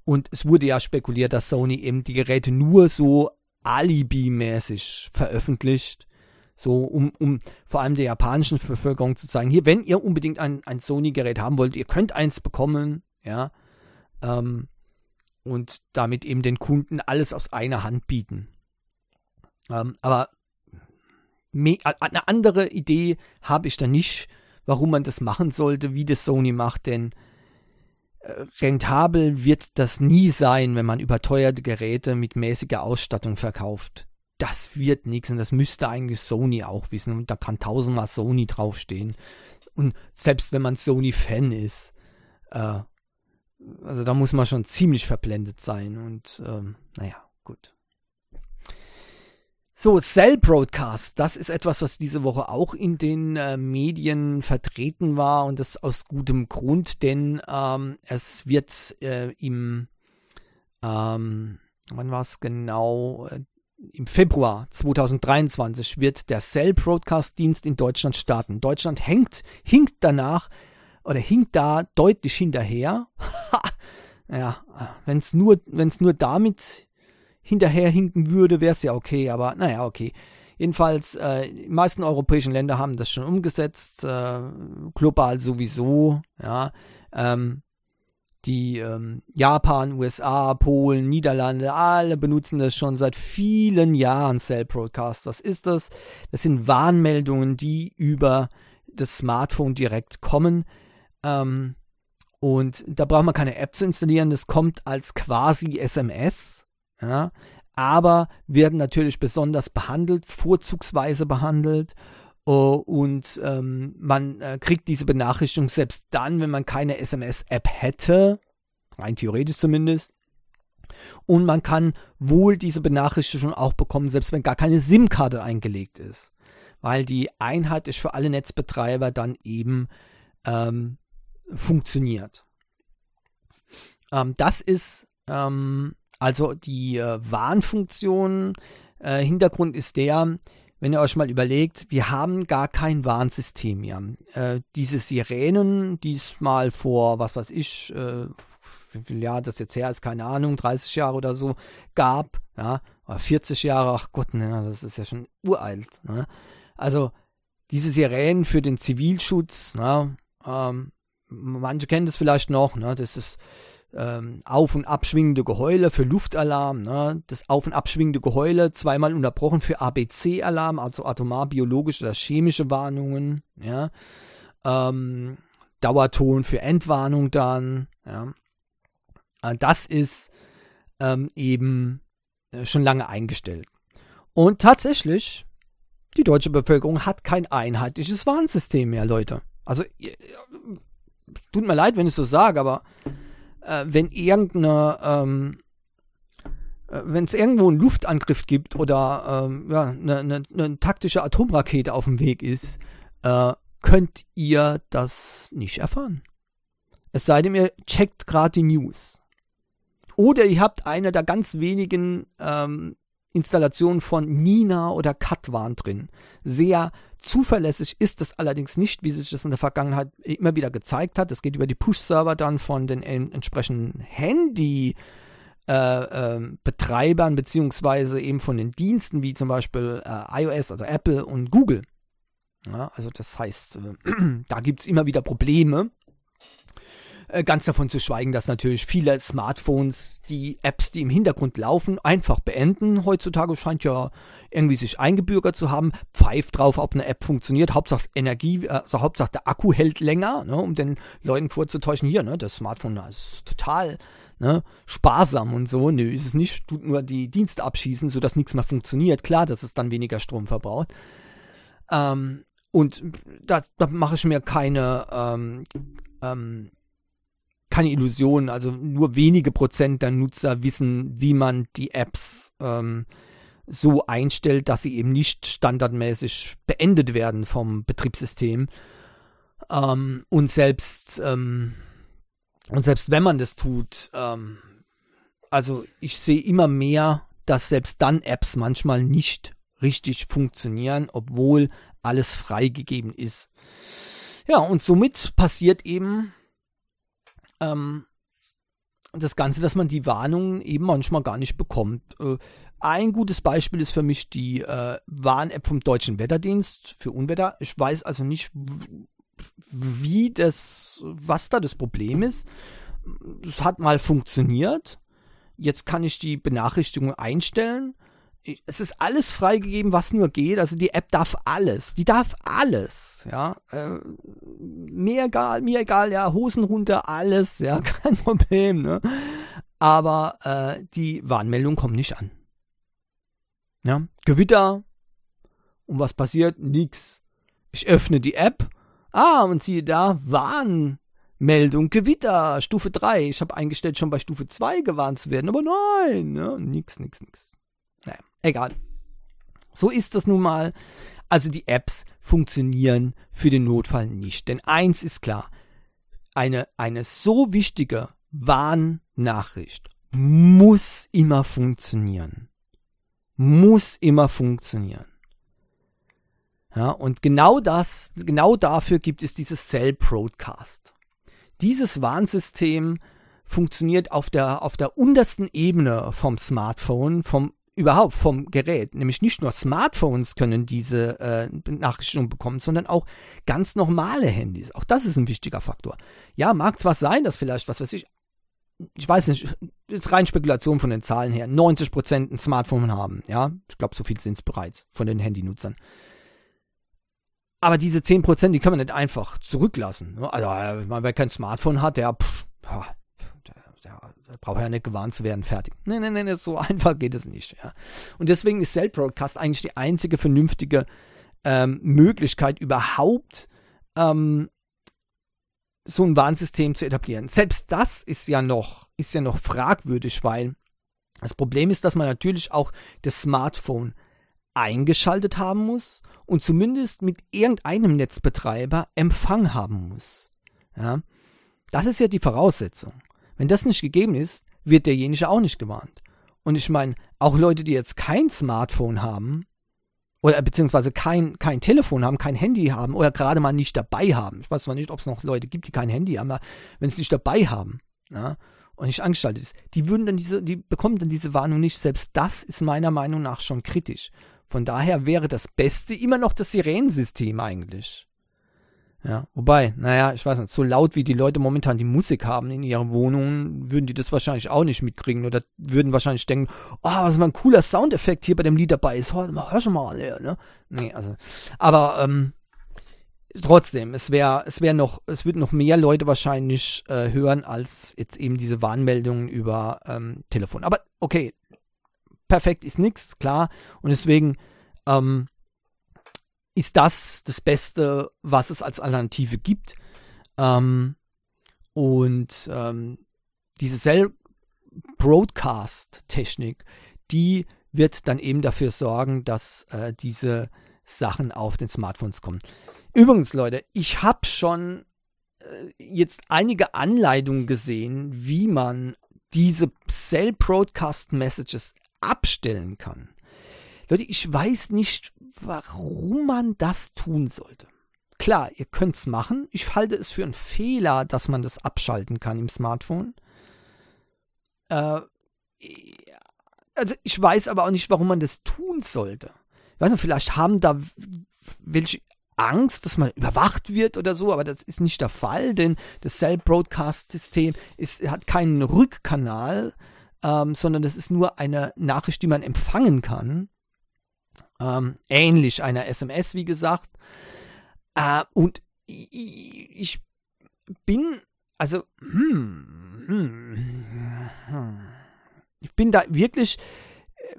Und es wurde ja spekuliert, dass Sony eben die Geräte nur so Alibi-mäßig veröffentlicht. So, um, um vor allem der japanischen Bevölkerung zu zeigen, hier, wenn ihr unbedingt ein, ein Sony-Gerät haben wollt, ihr könnt eins bekommen, ja. Ähm, und damit eben den Kunden alles aus einer Hand bieten. Ähm, aber eine andere Idee habe ich da nicht, warum man das machen sollte, wie das Sony macht, denn rentabel wird das nie sein, wenn man überteuerte Geräte mit mäßiger Ausstattung verkauft. Das wird nichts und das müsste eigentlich Sony auch wissen und da kann tausendmal Sony draufstehen. Und selbst wenn man Sony-Fan ist, äh, also da muss man schon ziemlich verblendet sein und ähm, naja, gut. So, Cell Broadcast, das ist etwas, was diese Woche auch in den äh, Medien vertreten war und das aus gutem Grund, denn ähm, es wird äh, im, ähm, wann war es genau, äh, im Februar 2023 wird der Cell Broadcast Dienst in Deutschland starten. Deutschland hängt, hinkt danach oder hinkt da deutlich hinterher. ja, wenn es nur, wenn's nur damit hinterherhinken würde, wäre es ja okay, aber naja, okay. Jedenfalls, äh, die meisten europäischen Länder haben das schon umgesetzt, äh, global sowieso, ja. Ähm, die ähm, Japan, USA, Polen, Niederlande, alle benutzen das schon seit vielen Jahren, Cell Broadcast. Was ist das? Das sind Warnmeldungen, die über das Smartphone direkt kommen. Ähm, und da braucht man keine App zu installieren, das kommt als quasi SMS ja, aber werden natürlich besonders behandelt, vorzugsweise behandelt. Uh, und ähm, man äh, kriegt diese Benachrichtigung selbst dann, wenn man keine SMS-App hätte, rein theoretisch zumindest. Und man kann wohl diese Benachrichtigung auch bekommen, selbst wenn gar keine SIM-Karte eingelegt ist. Weil die einheitlich für alle Netzbetreiber dann eben ähm, funktioniert. Ähm, das ist ähm, also die äh, Warnfunktion, äh, Hintergrund ist der, wenn ihr euch mal überlegt, wir haben gar kein Warnsystem mehr. Äh, diese Sirenen, die es mal vor, was weiß ich, äh, wie viel Jahr das jetzt her ist, keine Ahnung, 30 Jahre oder so, gab, ja, oder 40 Jahre, ach Gott, ne, das ist ja schon uralt. Ne? Also diese Sirenen für den Zivilschutz, ne, ähm, manche kennen das vielleicht noch, ne, das ist ähm, auf- und abschwingende Geheule für Luftalarm, ne? das auf- und abschwingende Geheule zweimal unterbrochen für ABC-Alarm, also atomar, biologische oder chemische Warnungen, ja. Ähm, Dauerton für Entwarnung dann, ja. Äh, das ist ähm, eben äh, schon lange eingestellt. Und tatsächlich, die deutsche Bevölkerung hat kein einheitliches Warnsystem mehr, Leute. Also, tut mir leid, wenn ich so sage, aber äh, wenn irgendeine, ähm, äh, wenn es irgendwo einen Luftangriff gibt oder ähm, ja, eine, eine, eine, taktische Atomrakete auf dem Weg ist, äh, könnt ihr das nicht erfahren. Es sei denn, ihr checkt gerade die News. Oder ihr habt eine der ganz wenigen ähm, Installationen von Nina oder Katwan drin. Sehr Zuverlässig ist es allerdings nicht, wie sich das in der Vergangenheit immer wieder gezeigt hat. Es geht über die Push-Server dann von den entsprechenden Handy- äh, äh, Betreibern beziehungsweise eben von den Diensten wie zum Beispiel äh, iOS, also Apple und Google. Ja, also das heißt, äh, da gibt es immer wieder Probleme. Äh, ganz davon zu schweigen, dass natürlich viele Smartphones die Apps, die im Hintergrund laufen, einfach beenden. Heutzutage scheint ja irgendwie sich eingebürgert zu haben. Pfeift drauf, ob eine App funktioniert. Hauptsache Energie, also Hauptsache der Akku hält länger, ne, um den Leuten vorzutäuschen, hier, ne, das Smartphone das ist total ne, sparsam und so. Nö, ist es nicht. Tut nur die Dienste abschießen, sodass nichts mehr funktioniert. Klar, dass es dann weniger Strom verbraucht. Ähm, und da, da mache ich mir keine ähm, ähm, keine Illusion. Also nur wenige Prozent der Nutzer wissen, wie man die Apps ähm, so einstellt, dass sie eben nicht standardmäßig beendet werden vom Betriebssystem. Ähm, und selbst ähm, und selbst wenn man das tut, ähm, also ich sehe immer mehr, dass selbst dann Apps manchmal nicht richtig funktionieren, obwohl alles freigegeben ist. Ja, und somit passiert eben ähm, das Ganze, dass man die Warnungen eben manchmal gar nicht bekommt. Äh, ein gutes Beispiel ist für mich die äh, Warn-App vom Deutschen Wetterdienst für Unwetter. Ich weiß also nicht, wie das, was da das Problem ist. Es hat mal funktioniert. Jetzt kann ich die Benachrichtigung einstellen es ist alles freigegeben, was nur geht. Also die App darf alles. Die darf alles. Ja, äh, mir egal, mir egal. Ja, Hosen runter, alles. Ja, kein Problem. Ne? Aber äh, die Warnmeldung kommt nicht an. Ja, Gewitter. Und was passiert? Nix. Ich öffne die App. Ah, und siehe da, Warnmeldung, Gewitter, Stufe 3. Ich habe eingestellt, schon bei Stufe 2 gewarnt zu werden, aber nein, ne? nix, nix, nix. Naja, egal. So ist das nun mal. Also die Apps funktionieren für den Notfall nicht. Denn eins ist klar, eine, eine so wichtige Warnnachricht muss immer funktionieren. Muss immer funktionieren. Ja, und genau das, genau dafür gibt es dieses Cell Broadcast. Dieses Warnsystem funktioniert auf der, auf der untersten Ebene vom Smartphone, vom überhaupt vom Gerät. Nämlich nicht nur Smartphones können diese äh, Benachrichtigung bekommen, sondern auch ganz normale Handys. Auch das ist ein wichtiger Faktor. Ja, mag zwar sein, dass vielleicht, was weiß ich, ich weiß nicht, ist rein Spekulation von den Zahlen her, 90% ein Smartphone haben. Ja, ich glaube, so viel sind es bereits von den Handynutzern. Aber diese 10%, die können wir nicht einfach zurücklassen. Ne? Also, äh, wer kein Smartphone hat, der, pff, braucht ja nicht gewarnt zu werden, fertig. Nein, nein, nein, so einfach geht es nicht. Ja. Und deswegen ist Cell Broadcast eigentlich die einzige vernünftige ähm, Möglichkeit überhaupt, ähm, so ein Warnsystem zu etablieren. Selbst das ist ja noch, ist ja noch fragwürdig, weil das Problem ist, dass man natürlich auch das Smartphone eingeschaltet haben muss und zumindest mit irgendeinem Netzbetreiber Empfang haben muss. Ja, das ist ja die Voraussetzung. Wenn das nicht gegeben ist, wird derjenige auch nicht gewarnt. Und ich meine, auch Leute, die jetzt kein Smartphone haben, oder beziehungsweise kein, kein Telefon haben, kein Handy haben oder gerade mal nicht dabei haben. Ich weiß zwar nicht, ob es noch Leute gibt, die kein Handy haben, aber wenn es nicht dabei haben ja, und nicht angeschaltet ist, die würden dann diese, die bekommen dann diese Warnung nicht. Selbst das ist meiner Meinung nach schon kritisch. Von daher wäre das Beste immer noch das Sirenensystem eigentlich. Ja, wobei, naja, ich weiß nicht, so laut wie die Leute momentan die Musik haben in ihren Wohnungen, würden die das wahrscheinlich auch nicht mitkriegen oder würden wahrscheinlich denken, oh, was mal ein cooler Soundeffekt hier bei dem Lied dabei ist, hör, hör schon mal, ne? Nee, also, aber, ähm, trotzdem, es wäre, es wäre noch, es würden noch mehr Leute wahrscheinlich äh, hören als jetzt eben diese Warnmeldungen über ähm, Telefon. Aber okay, perfekt ist nichts, klar, und deswegen, ähm, ist das das Beste, was es als Alternative gibt. Ähm, und ähm, diese Cell-Broadcast-Technik, die wird dann eben dafür sorgen, dass äh, diese Sachen auf den Smartphones kommen. Übrigens, Leute, ich habe schon äh, jetzt einige Anleitungen gesehen, wie man diese Cell Broadcast Messages abstellen kann. Leute, ich weiß nicht, warum man das tun sollte. Klar, ihr könnt es machen. Ich halte es für einen Fehler, dass man das abschalten kann im Smartphone. Äh, also ich weiß aber auch nicht, warum man das tun sollte. Ich weiß nicht, vielleicht haben da welche Angst, dass man überwacht wird oder so, aber das ist nicht der Fall, denn das Cell Broadcast System ist, hat keinen Rückkanal, ähm, sondern das ist nur eine Nachricht, die man empfangen kann ähm, ähnlich einer SMS, wie gesagt. Äh, und ich bin, also, hm, hm, hm, ich bin da wirklich äh,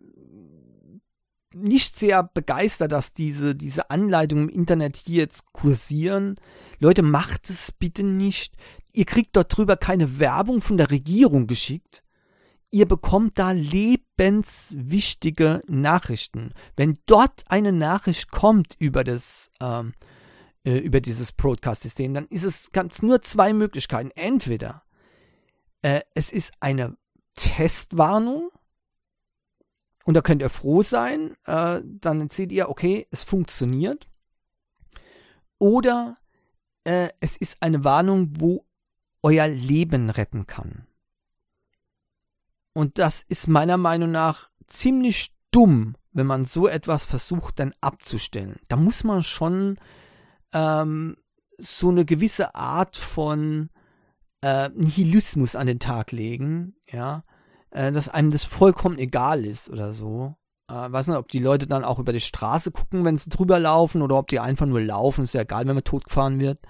nicht sehr begeistert, dass diese, diese Anleitungen im Internet hier jetzt kursieren. Leute, macht es bitte nicht. Ihr kriegt dort drüber keine Werbung von der Regierung geschickt ihr bekommt da lebenswichtige Nachrichten. Wenn dort eine Nachricht kommt über das ähm, äh, über dieses Broadcast-System, dann ist es ganz nur zwei Möglichkeiten. Entweder äh, es ist eine Testwarnung und da könnt ihr froh sein, äh, dann seht ihr, okay, es funktioniert. Oder äh, es ist eine Warnung, wo euer Leben retten kann. Und das ist meiner Meinung nach ziemlich dumm, wenn man so etwas versucht dann abzustellen. Da muss man schon ähm, so eine gewisse Art von äh, Nihilismus an den Tag legen, ja, äh, dass einem das vollkommen egal ist oder so. Äh, weiß nicht, ob die Leute dann auch über die Straße gucken, wenn sie drüber laufen, oder ob die einfach nur laufen, ist ja egal, wenn man totgefahren wird.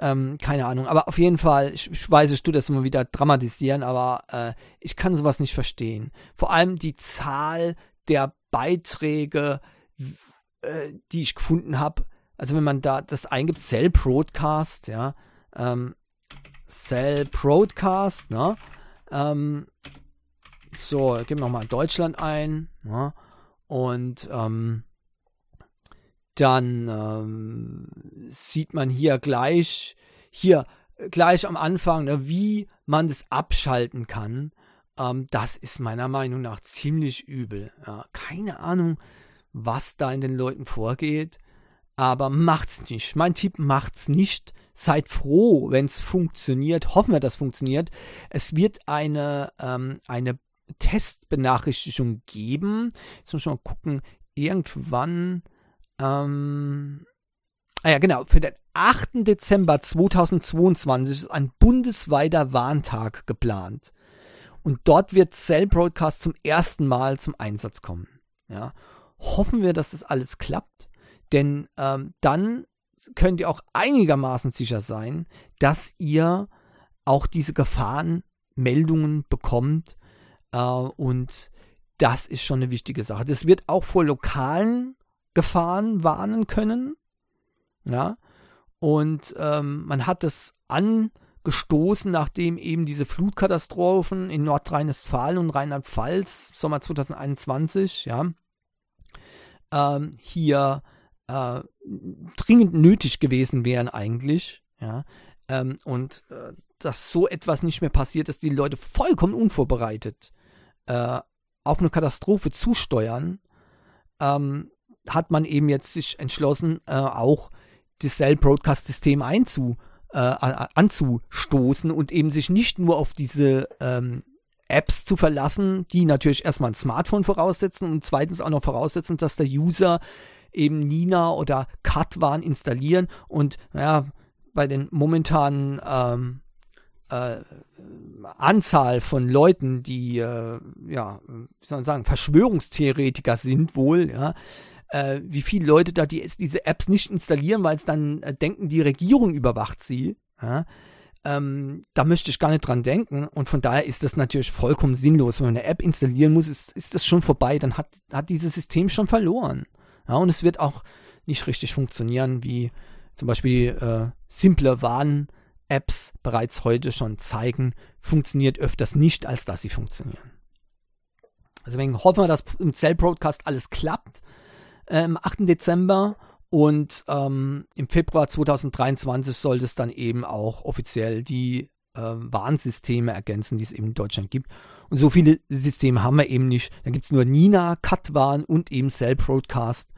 Ähm, keine Ahnung. Aber auf jeden Fall, ich, ich weiß, ich tue das immer wieder dramatisieren, aber äh, ich kann sowas nicht verstehen. Vor allem die Zahl der Beiträge, äh, die ich gefunden habe. Also wenn man da das eingibt, Cell Broadcast, ja, ähm, Cell Broadcast, ne? Ähm, so, geben wir mal Deutschland ein, ne? Und ähm, dann ähm, sieht man hier gleich, hier gleich am Anfang, ne, wie man das abschalten kann. Ähm, das ist meiner Meinung nach ziemlich übel. Ja, keine Ahnung, was da in den Leuten vorgeht, aber macht's nicht. Mein Tipp macht's nicht. Seid froh, wenn es funktioniert. Hoffen wir, dass funktioniert. Es wird eine, ähm, eine Testbenachrichtigung geben. Jetzt muss ich mal gucken, irgendwann ähm, ah ja, genau, für den 8. Dezember 2022 ist ein bundesweiter Warntag geplant. Und dort wird Cell Broadcast zum ersten Mal zum Einsatz kommen. Ja. Hoffen wir, dass das alles klappt, denn ähm, dann könnt ihr auch einigermaßen sicher sein, dass ihr auch diese Gefahrenmeldungen bekommt äh, und das ist schon eine wichtige Sache. Das wird auch vor lokalen Gefahren warnen können. Ja. Und ähm, man hat es angestoßen, nachdem eben diese Flutkatastrophen in Nordrhein-Westfalen und Rheinland-Pfalz, Sommer 2021, ja, ähm, hier äh, dringend nötig gewesen wären eigentlich, ja, ähm, und äh, dass so etwas nicht mehr passiert, dass die Leute vollkommen unvorbereitet äh, auf eine Katastrophe zusteuern, ähm, hat man eben jetzt sich entschlossen, äh, auch das Cell Broadcast System einzu, äh, anzustoßen und eben sich nicht nur auf diese ähm, Apps zu verlassen, die natürlich erstmal ein Smartphone voraussetzen und zweitens auch noch voraussetzen, dass der User eben Nina oder Katwan installieren und naja, bei den momentanen ähm, äh, Anzahl von Leuten, die äh, ja, wie soll man sagen, Verschwörungstheoretiker sind wohl, ja, äh, wie viele Leute da die, diese Apps nicht installieren, weil es dann äh, denken, die Regierung überwacht sie. Ja? Ähm, da möchte ich gar nicht dran denken und von daher ist das natürlich vollkommen sinnlos. Wenn man eine App installieren muss, ist, ist das schon vorbei, dann hat, hat dieses System schon verloren. Ja, und es wird auch nicht richtig funktionieren, wie zum Beispiel äh, simple Warn-Apps bereits heute schon zeigen, funktioniert öfters nicht, als dass sie funktionieren. Deswegen hoffen wir, dass im Cell Broadcast alles klappt äh, am 8. Dezember und ähm, im Februar 2023 sollte es dann eben auch offiziell die äh, Warnsysteme ergänzen, die es eben in Deutschland gibt. Und so viele Systeme haben wir eben nicht. Da gibt es nur Nina, Katwarn und eben Cell Broadcast.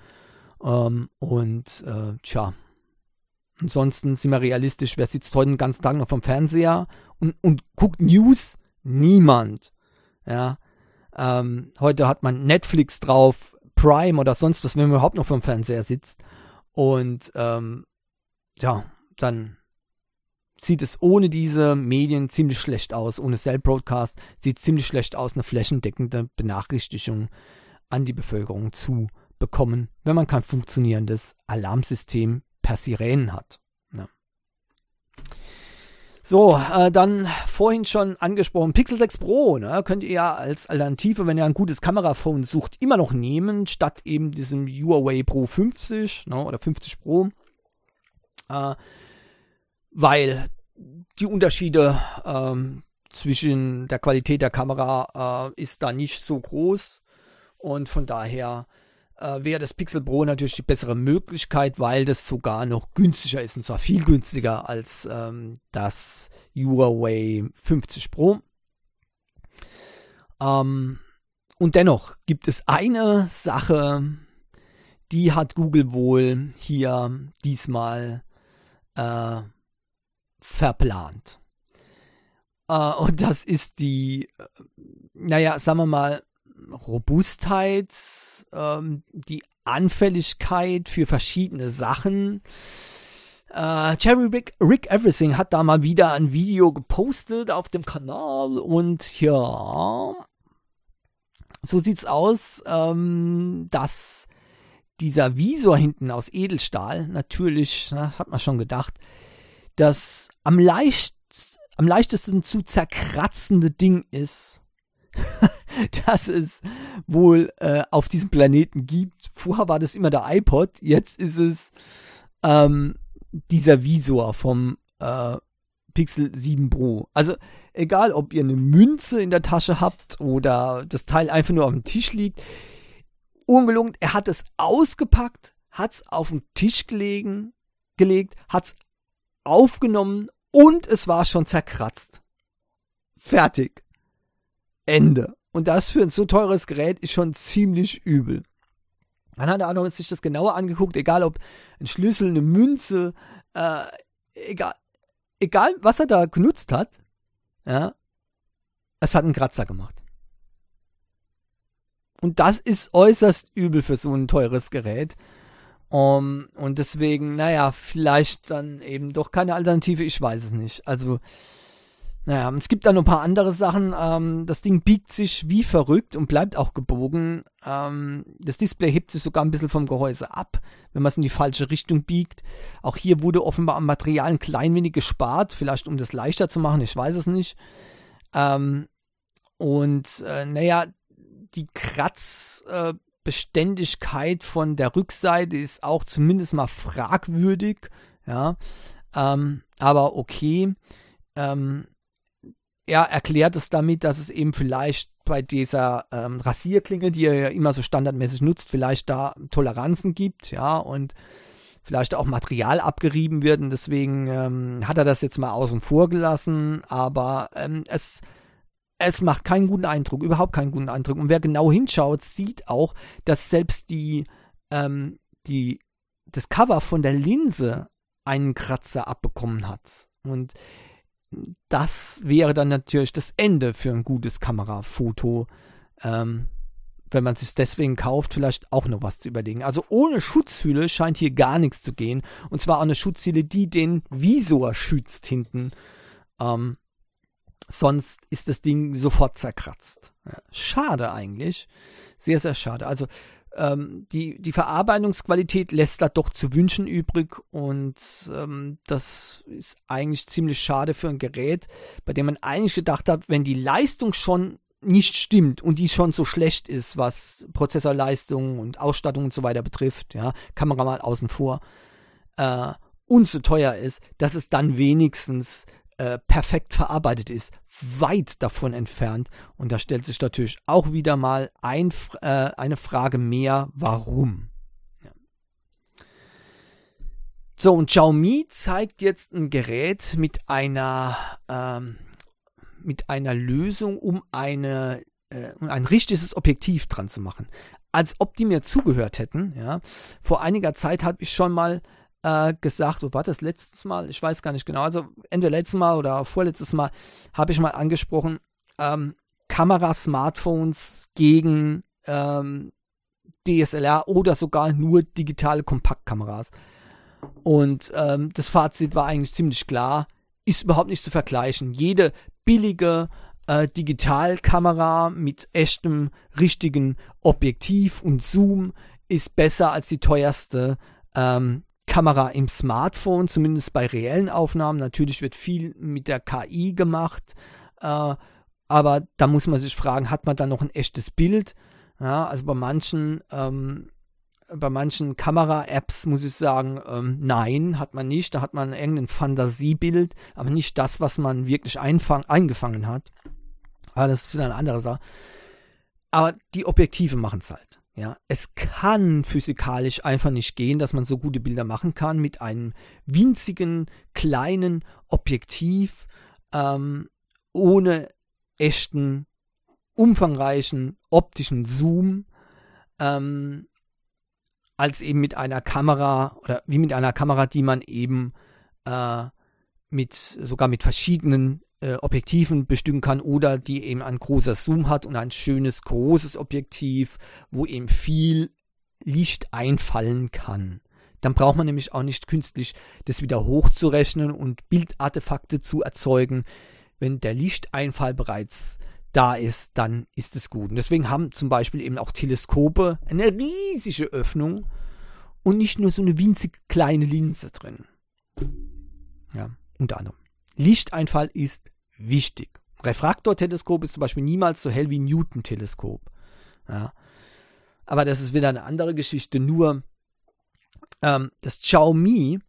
Ähm, und äh, tja, ansonsten sind wir realistisch, wer sitzt heute den ganzen Tag noch vom Fernseher und, und guckt News? Niemand. Ja. Ähm, heute hat man Netflix drauf, Prime oder sonst was, wenn man überhaupt noch vom Fernseher sitzt. Und ähm, ja, dann sieht es ohne diese Medien ziemlich schlecht aus. Ohne Cell Broadcast sieht ziemlich schlecht aus, eine flächendeckende Benachrichtigung an die Bevölkerung zu bekommen, wenn man kein funktionierendes Alarmsystem per Sirenen hat. So, äh, dann vorhin schon angesprochen, Pixel 6 Pro, ne, könnt ihr ja als Alternative, wenn ihr ein gutes Kameraphone sucht, immer noch nehmen, statt eben diesem Huawei Pro 50 ne, oder 50 Pro. Äh, weil die Unterschiede ähm, zwischen der Qualität der Kamera äh, ist da nicht so groß und von daher äh, wäre das Pixel Pro natürlich die bessere Möglichkeit, weil das sogar noch günstiger ist und zwar viel günstiger als ähm, das Huawei 50 Pro. Ähm, und dennoch gibt es eine Sache, die hat Google wohl hier diesmal äh, verplant. Äh, und das ist die, äh, naja, sagen wir mal, Robustheit, ähm, die Anfälligkeit für verschiedene Sachen. Äh, Jerry Rick, Rick Everything hat da mal wieder ein Video gepostet auf dem Kanal und ja, so sieht's aus, ähm, dass dieser Visor hinten aus Edelstahl, natürlich, na, hat man schon gedacht, das am, leicht, am leichtesten zu zerkratzende Ding ist, dass es wohl äh, auf diesem Planeten gibt. Vorher war das immer der iPod, jetzt ist es ähm, dieser Visor vom äh, Pixel 7 Pro. Also egal, ob ihr eine Münze in der Tasche habt oder das Teil einfach nur auf dem Tisch liegt, ungelungen, er hat es ausgepackt, hat es auf den Tisch gelegen, gelegt, hat es aufgenommen und es war schon zerkratzt. Fertig. Ende. Und das für ein so teures Gerät ist schon ziemlich übel. Dann hat er auch noch sich das genauer angeguckt, egal ob ein Schlüssel, eine Münze, äh, egal, egal was er da genutzt hat, ja, es hat einen Kratzer gemacht. Und das ist äußerst übel für so ein teures Gerät. Um, und deswegen, naja, vielleicht dann eben doch keine Alternative, ich weiß es nicht. Also, naja, es gibt da noch ein paar andere Sachen. Ähm, das Ding biegt sich wie verrückt und bleibt auch gebogen. Ähm, das Display hebt sich sogar ein bisschen vom Gehäuse ab, wenn man es in die falsche Richtung biegt. Auch hier wurde offenbar am Material ein klein wenig gespart, vielleicht um das leichter zu machen, ich weiß es nicht. Ähm, und äh, naja, die Kratzbeständigkeit äh, von der Rückseite ist auch zumindest mal fragwürdig. Ja, ähm, aber okay. Ähm, er erklärt es damit, dass es eben vielleicht bei dieser ähm, Rasierklinge, die er ja immer so standardmäßig nutzt, vielleicht da Toleranzen gibt, ja, und vielleicht auch Material abgerieben wird. Und deswegen ähm, hat er das jetzt mal außen vor gelassen. Aber ähm, es es macht keinen guten Eindruck, überhaupt keinen guten Eindruck. Und wer genau hinschaut, sieht auch, dass selbst die, ähm, die, das Cover von der Linse einen Kratzer abbekommen hat. Und das wäre dann natürlich das Ende für ein gutes Kamerafoto. Ähm, wenn man sich deswegen kauft, vielleicht auch noch was zu überlegen. Also ohne Schutzhülle scheint hier gar nichts zu gehen. Und zwar auch eine Schutzhülle, die den Visor schützt hinten. Ähm, Sonst ist das Ding sofort zerkratzt. Schade eigentlich. Sehr, sehr schade. Also ähm, die, die Verarbeitungsqualität lässt da doch zu wünschen übrig und ähm, das ist eigentlich ziemlich schade für ein Gerät, bei dem man eigentlich gedacht hat, wenn die Leistung schon nicht stimmt und die schon so schlecht ist, was Prozessorleistung und Ausstattung und so weiter betrifft, ja, Kamera mal außen vor, äh, und so teuer ist, dass es dann wenigstens äh, perfekt verarbeitet ist, weit davon entfernt. Und da stellt sich natürlich auch wieder mal ein, äh, eine Frage mehr, warum? Ja. So, und Xiaomi zeigt jetzt ein Gerät mit einer, ähm, mit einer Lösung, um eine äh, ein richtiges Objektiv dran zu machen. Als ob die mir zugehört hätten, ja. Vor einiger Zeit habe ich schon mal äh, gesagt, oh, war das letztes Mal? Ich weiß gar nicht genau. Also entweder letztes Mal oder vorletztes Mal habe ich mal angesprochen, ähm, Kamera-Smartphones gegen ähm, DSLR oder sogar nur digitale Kompaktkameras. Und ähm, das Fazit war eigentlich ziemlich klar, ist überhaupt nicht zu vergleichen. Jede billige äh, Digitalkamera mit echtem, richtigen Objektiv und Zoom ist besser als die teuerste ähm, Kamera im Smartphone, zumindest bei reellen Aufnahmen. Natürlich wird viel mit der KI gemacht, äh, aber da muss man sich fragen, hat man da noch ein echtes Bild? Ja, also bei manchen, ähm, bei manchen Kamera-Apps muss ich sagen, ähm, nein, hat man nicht. Da hat man irgendein Fantasiebild, aber nicht das, was man wirklich eingefangen hat. Aber das ist wieder eine andere Sache. Aber die Objektive machen es halt. Ja, es kann physikalisch einfach nicht gehen, dass man so gute Bilder machen kann mit einem winzigen kleinen Objektiv ähm, ohne echten umfangreichen optischen Zoom ähm, als eben mit einer Kamera oder wie mit einer Kamera, die man eben äh, mit sogar mit verschiedenen äh, Objektiven bestücken kann oder die eben ein großer Zoom hat und ein schönes großes Objektiv, wo eben viel Licht einfallen kann. Dann braucht man nämlich auch nicht künstlich das wieder hochzurechnen und Bildartefakte zu erzeugen. Wenn der Lichteinfall bereits da ist, dann ist es gut. Und deswegen haben zum Beispiel eben auch Teleskope eine riesige Öffnung und nicht nur so eine winzig kleine Linse drin. Ja, unter anderem. Lichteinfall ist wichtig. Refraktorteleskop ist zum Beispiel niemals so hell wie Newton-Teleskop. Ja. Aber das ist wieder eine andere Geschichte. Nur ähm, das Xiaomi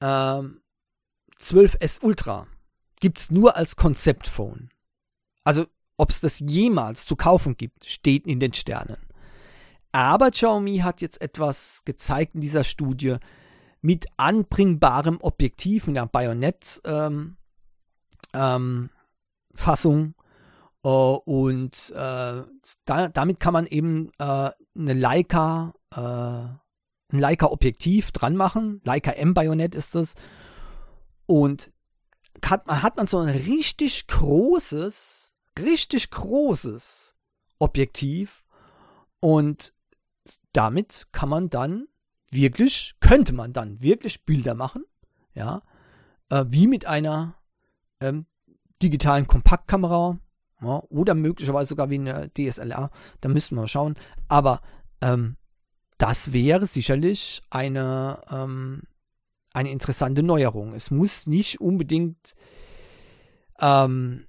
ähm, 12S Ultra gibt es nur als Konzeptphone. Also ob es das jemals zu kaufen gibt, steht in den Sternen. Aber Xiaomi hat jetzt etwas gezeigt in dieser Studie mit anbringbarem Objektiv, einer Bajonett-Fassung. Ähm, ähm, äh, und äh, da, damit kann man eben äh, eine Leica, äh, ein Leica-Objektiv dran machen. Leica M-Bajonett ist das. Und hat, hat man so ein richtig großes, richtig großes Objektiv. Und damit kann man dann wirklich, könnte man dann wirklich Bilder machen, ja, äh, wie mit einer ähm, digitalen Kompaktkamera ja, oder möglicherweise sogar wie eine DSLR, da müssen wir schauen. Aber ähm, das wäre sicherlich eine, ähm, eine interessante Neuerung. Es muss nicht unbedingt ähm,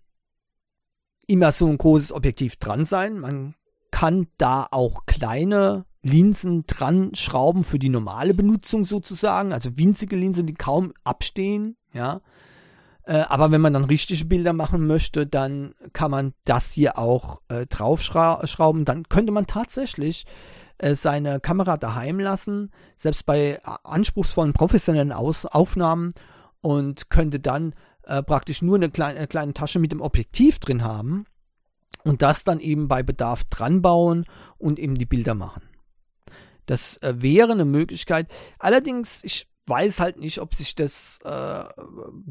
immer so ein großes Objektiv dran sein. Man kann da auch kleine Linsen dran schrauben für die normale Benutzung sozusagen, also winzige Linsen, die kaum abstehen, ja. Äh, aber wenn man dann richtige Bilder machen möchte, dann kann man das hier auch äh, draufschrauben. Dann könnte man tatsächlich äh, seine Kamera daheim lassen, selbst bei anspruchsvollen professionellen Aus Aufnahmen und könnte dann äh, praktisch nur eine kleine, eine kleine Tasche mit dem Objektiv drin haben und das dann eben bei Bedarf dran bauen und eben die Bilder machen. Das äh, wäre eine Möglichkeit. Allerdings, ich weiß halt nicht, ob sich das äh,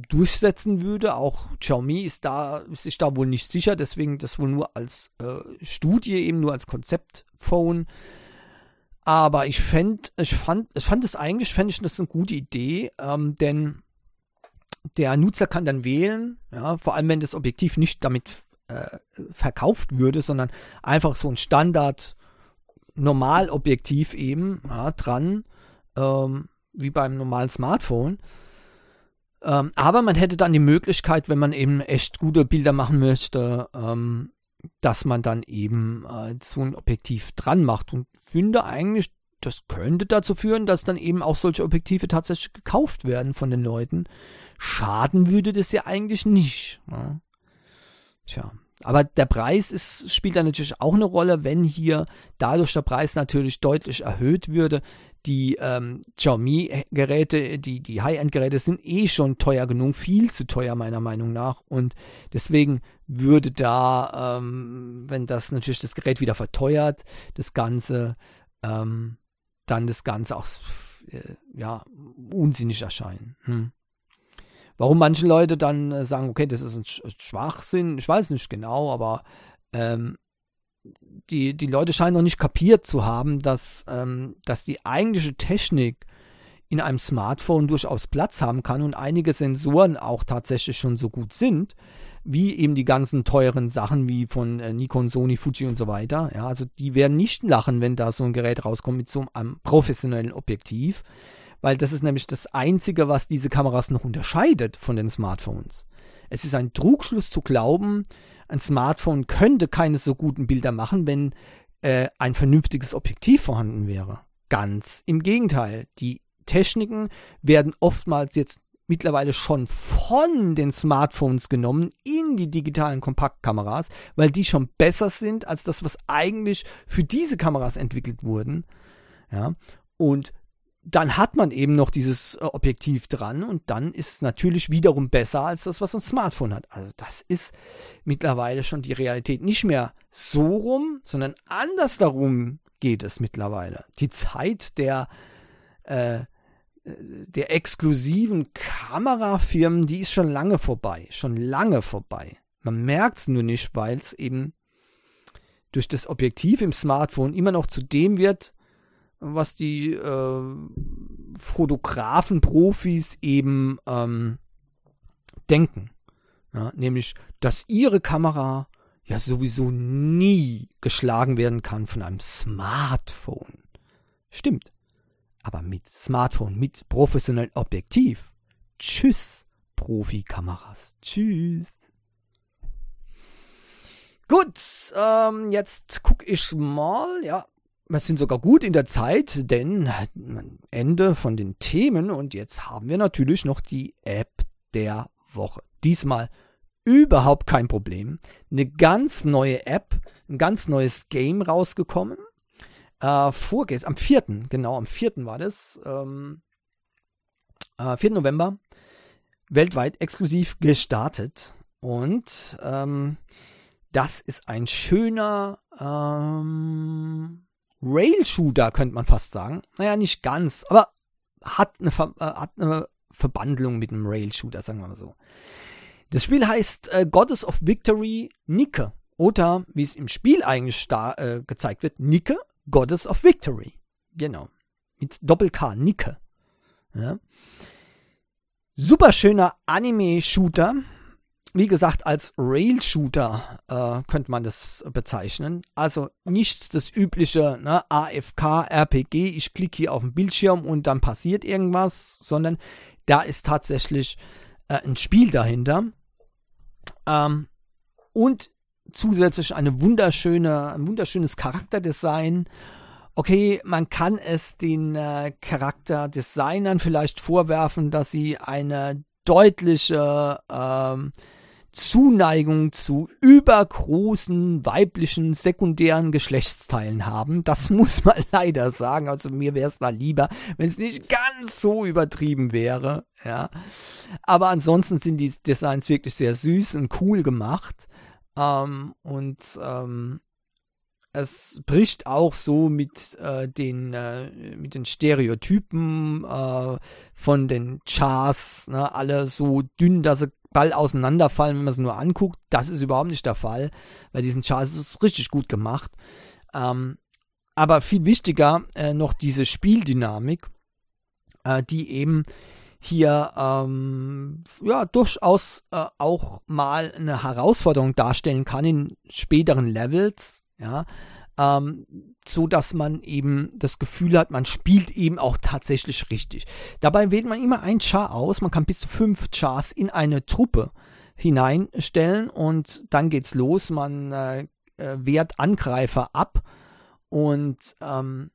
durchsetzen würde. Auch Xiaomi ist da, ist sich da wohl nicht sicher, deswegen das wohl nur als äh, Studie, eben nur als Konzeptphone. Aber ich fände, ich fand, ich fand es eigentlich, fände ich das eine gute Idee, ähm, denn der Nutzer kann dann wählen, ja, vor allem wenn das Objektiv nicht damit äh, verkauft würde, sondern einfach so ein Standard Normalobjektiv eben ja, dran, ähm, wie beim normalen Smartphone. Ähm, aber man hätte dann die Möglichkeit, wenn man eben echt gute Bilder machen möchte, ähm, dass man dann eben äh, so ein Objektiv dran macht und finde eigentlich, das könnte dazu führen, dass dann eben auch solche Objektive tatsächlich gekauft werden von den Leuten. Schaden würde das ja eigentlich nicht. Ja. Tja, aber der Preis ist, spielt da natürlich auch eine Rolle, wenn hier dadurch der Preis natürlich deutlich erhöht würde. Die ähm, Xiaomi-Geräte, die, die High-End-Geräte sind eh schon teuer genug, viel zu teuer meiner Meinung nach. Und deswegen würde da, ähm, wenn das natürlich das Gerät wieder verteuert, das Ganze, ähm, dann das Ganze auch äh, ja, unsinnig erscheinen. Hm. Warum manche Leute dann äh, sagen, okay, das ist ein Schwachsinn, ich weiß nicht genau, aber ähm, die, die Leute scheinen noch nicht kapiert zu haben, dass, ähm, dass die eigentliche Technik in einem Smartphone durchaus Platz haben kann und einige Sensoren auch tatsächlich schon so gut sind, wie eben die ganzen teuren Sachen wie von äh, Nikon, Sony, Fuji und so weiter. Ja, also die werden nicht lachen, wenn da so ein Gerät rauskommt mit so einem professionellen Objektiv weil das ist nämlich das Einzige, was diese Kameras noch unterscheidet von den Smartphones. Es ist ein Trugschluss zu glauben, ein Smartphone könnte keine so guten Bilder machen, wenn äh, ein vernünftiges Objektiv vorhanden wäre. Ganz im Gegenteil. Die Techniken werden oftmals jetzt mittlerweile schon von den Smartphones genommen in die digitalen Kompaktkameras, weil die schon besser sind als das, was eigentlich für diese Kameras entwickelt wurden. Ja, und dann hat man eben noch dieses äh, Objektiv dran und dann ist es natürlich wiederum besser als das, was ein Smartphone hat. Also das ist mittlerweile schon die Realität nicht mehr so rum, sondern anders darum geht es mittlerweile. Die Zeit der äh, der exklusiven Kamerafirmen, die ist schon lange vorbei, schon lange vorbei. Man merkt es nur nicht, weil es eben durch das Objektiv im Smartphone immer noch zu dem wird, was die äh, Fotografen-Profis eben ähm, denken. Ja, nämlich, dass ihre Kamera ja sowieso nie geschlagen werden kann von einem Smartphone. Stimmt. Aber mit Smartphone, mit professionellem Objektiv. Tschüss, Profikameras. Tschüss. Gut, ähm, jetzt gucke ich mal, ja, wir sind sogar gut in der Zeit, denn Ende von den Themen und jetzt haben wir natürlich noch die App der Woche. Diesmal überhaupt kein Problem. Eine ganz neue App, ein ganz neues Game rausgekommen. äh, vorgestern, am 4., genau, am 4. war das, ähm, äh, 4. November, weltweit exklusiv gestartet. Und ähm, das ist ein schöner ähm, Rail-Shooter, könnte man fast sagen. Naja, nicht ganz, aber hat eine, Ver äh, hat eine Verbandlung mit einem Rail-Shooter, sagen wir mal so. Das Spiel heißt äh, Goddess of Victory Nike. Oder, wie es im Spiel eigentlich äh, gezeigt wird, Nike, Goddess of Victory. Genau. Mit Doppel-K, Nike. Ja. Super schöner Anime-Shooter wie gesagt, als Rail-Shooter äh, könnte man das bezeichnen. Also nicht das übliche ne, AFK, RPG, ich klicke hier auf den Bildschirm und dann passiert irgendwas, sondern da ist tatsächlich äh, ein Spiel dahinter. Ähm, und zusätzlich eine wunderschöne, ein wunderschönes Charakterdesign. Okay, man kann es den äh, Charakterdesignern vielleicht vorwerfen, dass sie eine deutliche ähm, Zuneigung zu übergroßen weiblichen sekundären Geschlechtsteilen haben. Das muss man leider sagen. Also mir wäre es da lieber, wenn es nicht ganz so übertrieben wäre. Ja. Aber ansonsten sind die Designs wirklich sehr süß und cool gemacht. Ähm, und ähm, es bricht auch so mit äh, den äh, mit den Stereotypen äh, von den Chars, ne, alle so dünn, dass sie Ball auseinanderfallen, wenn man es nur anguckt. Das ist überhaupt nicht der Fall, weil diesen Chars ist richtig gut gemacht. Ähm, aber viel wichtiger äh, noch diese Spieldynamik, äh, die eben hier ähm, ja durchaus äh, auch mal eine Herausforderung darstellen kann in späteren Levels. Ja, ähm, so dass man eben das Gefühl hat, man spielt eben auch tatsächlich richtig. Dabei wählt man immer ein Char aus. Man kann bis zu fünf Chars in eine Truppe hineinstellen und dann geht's los. Man äh, äh wehrt Angreifer ab und ähm,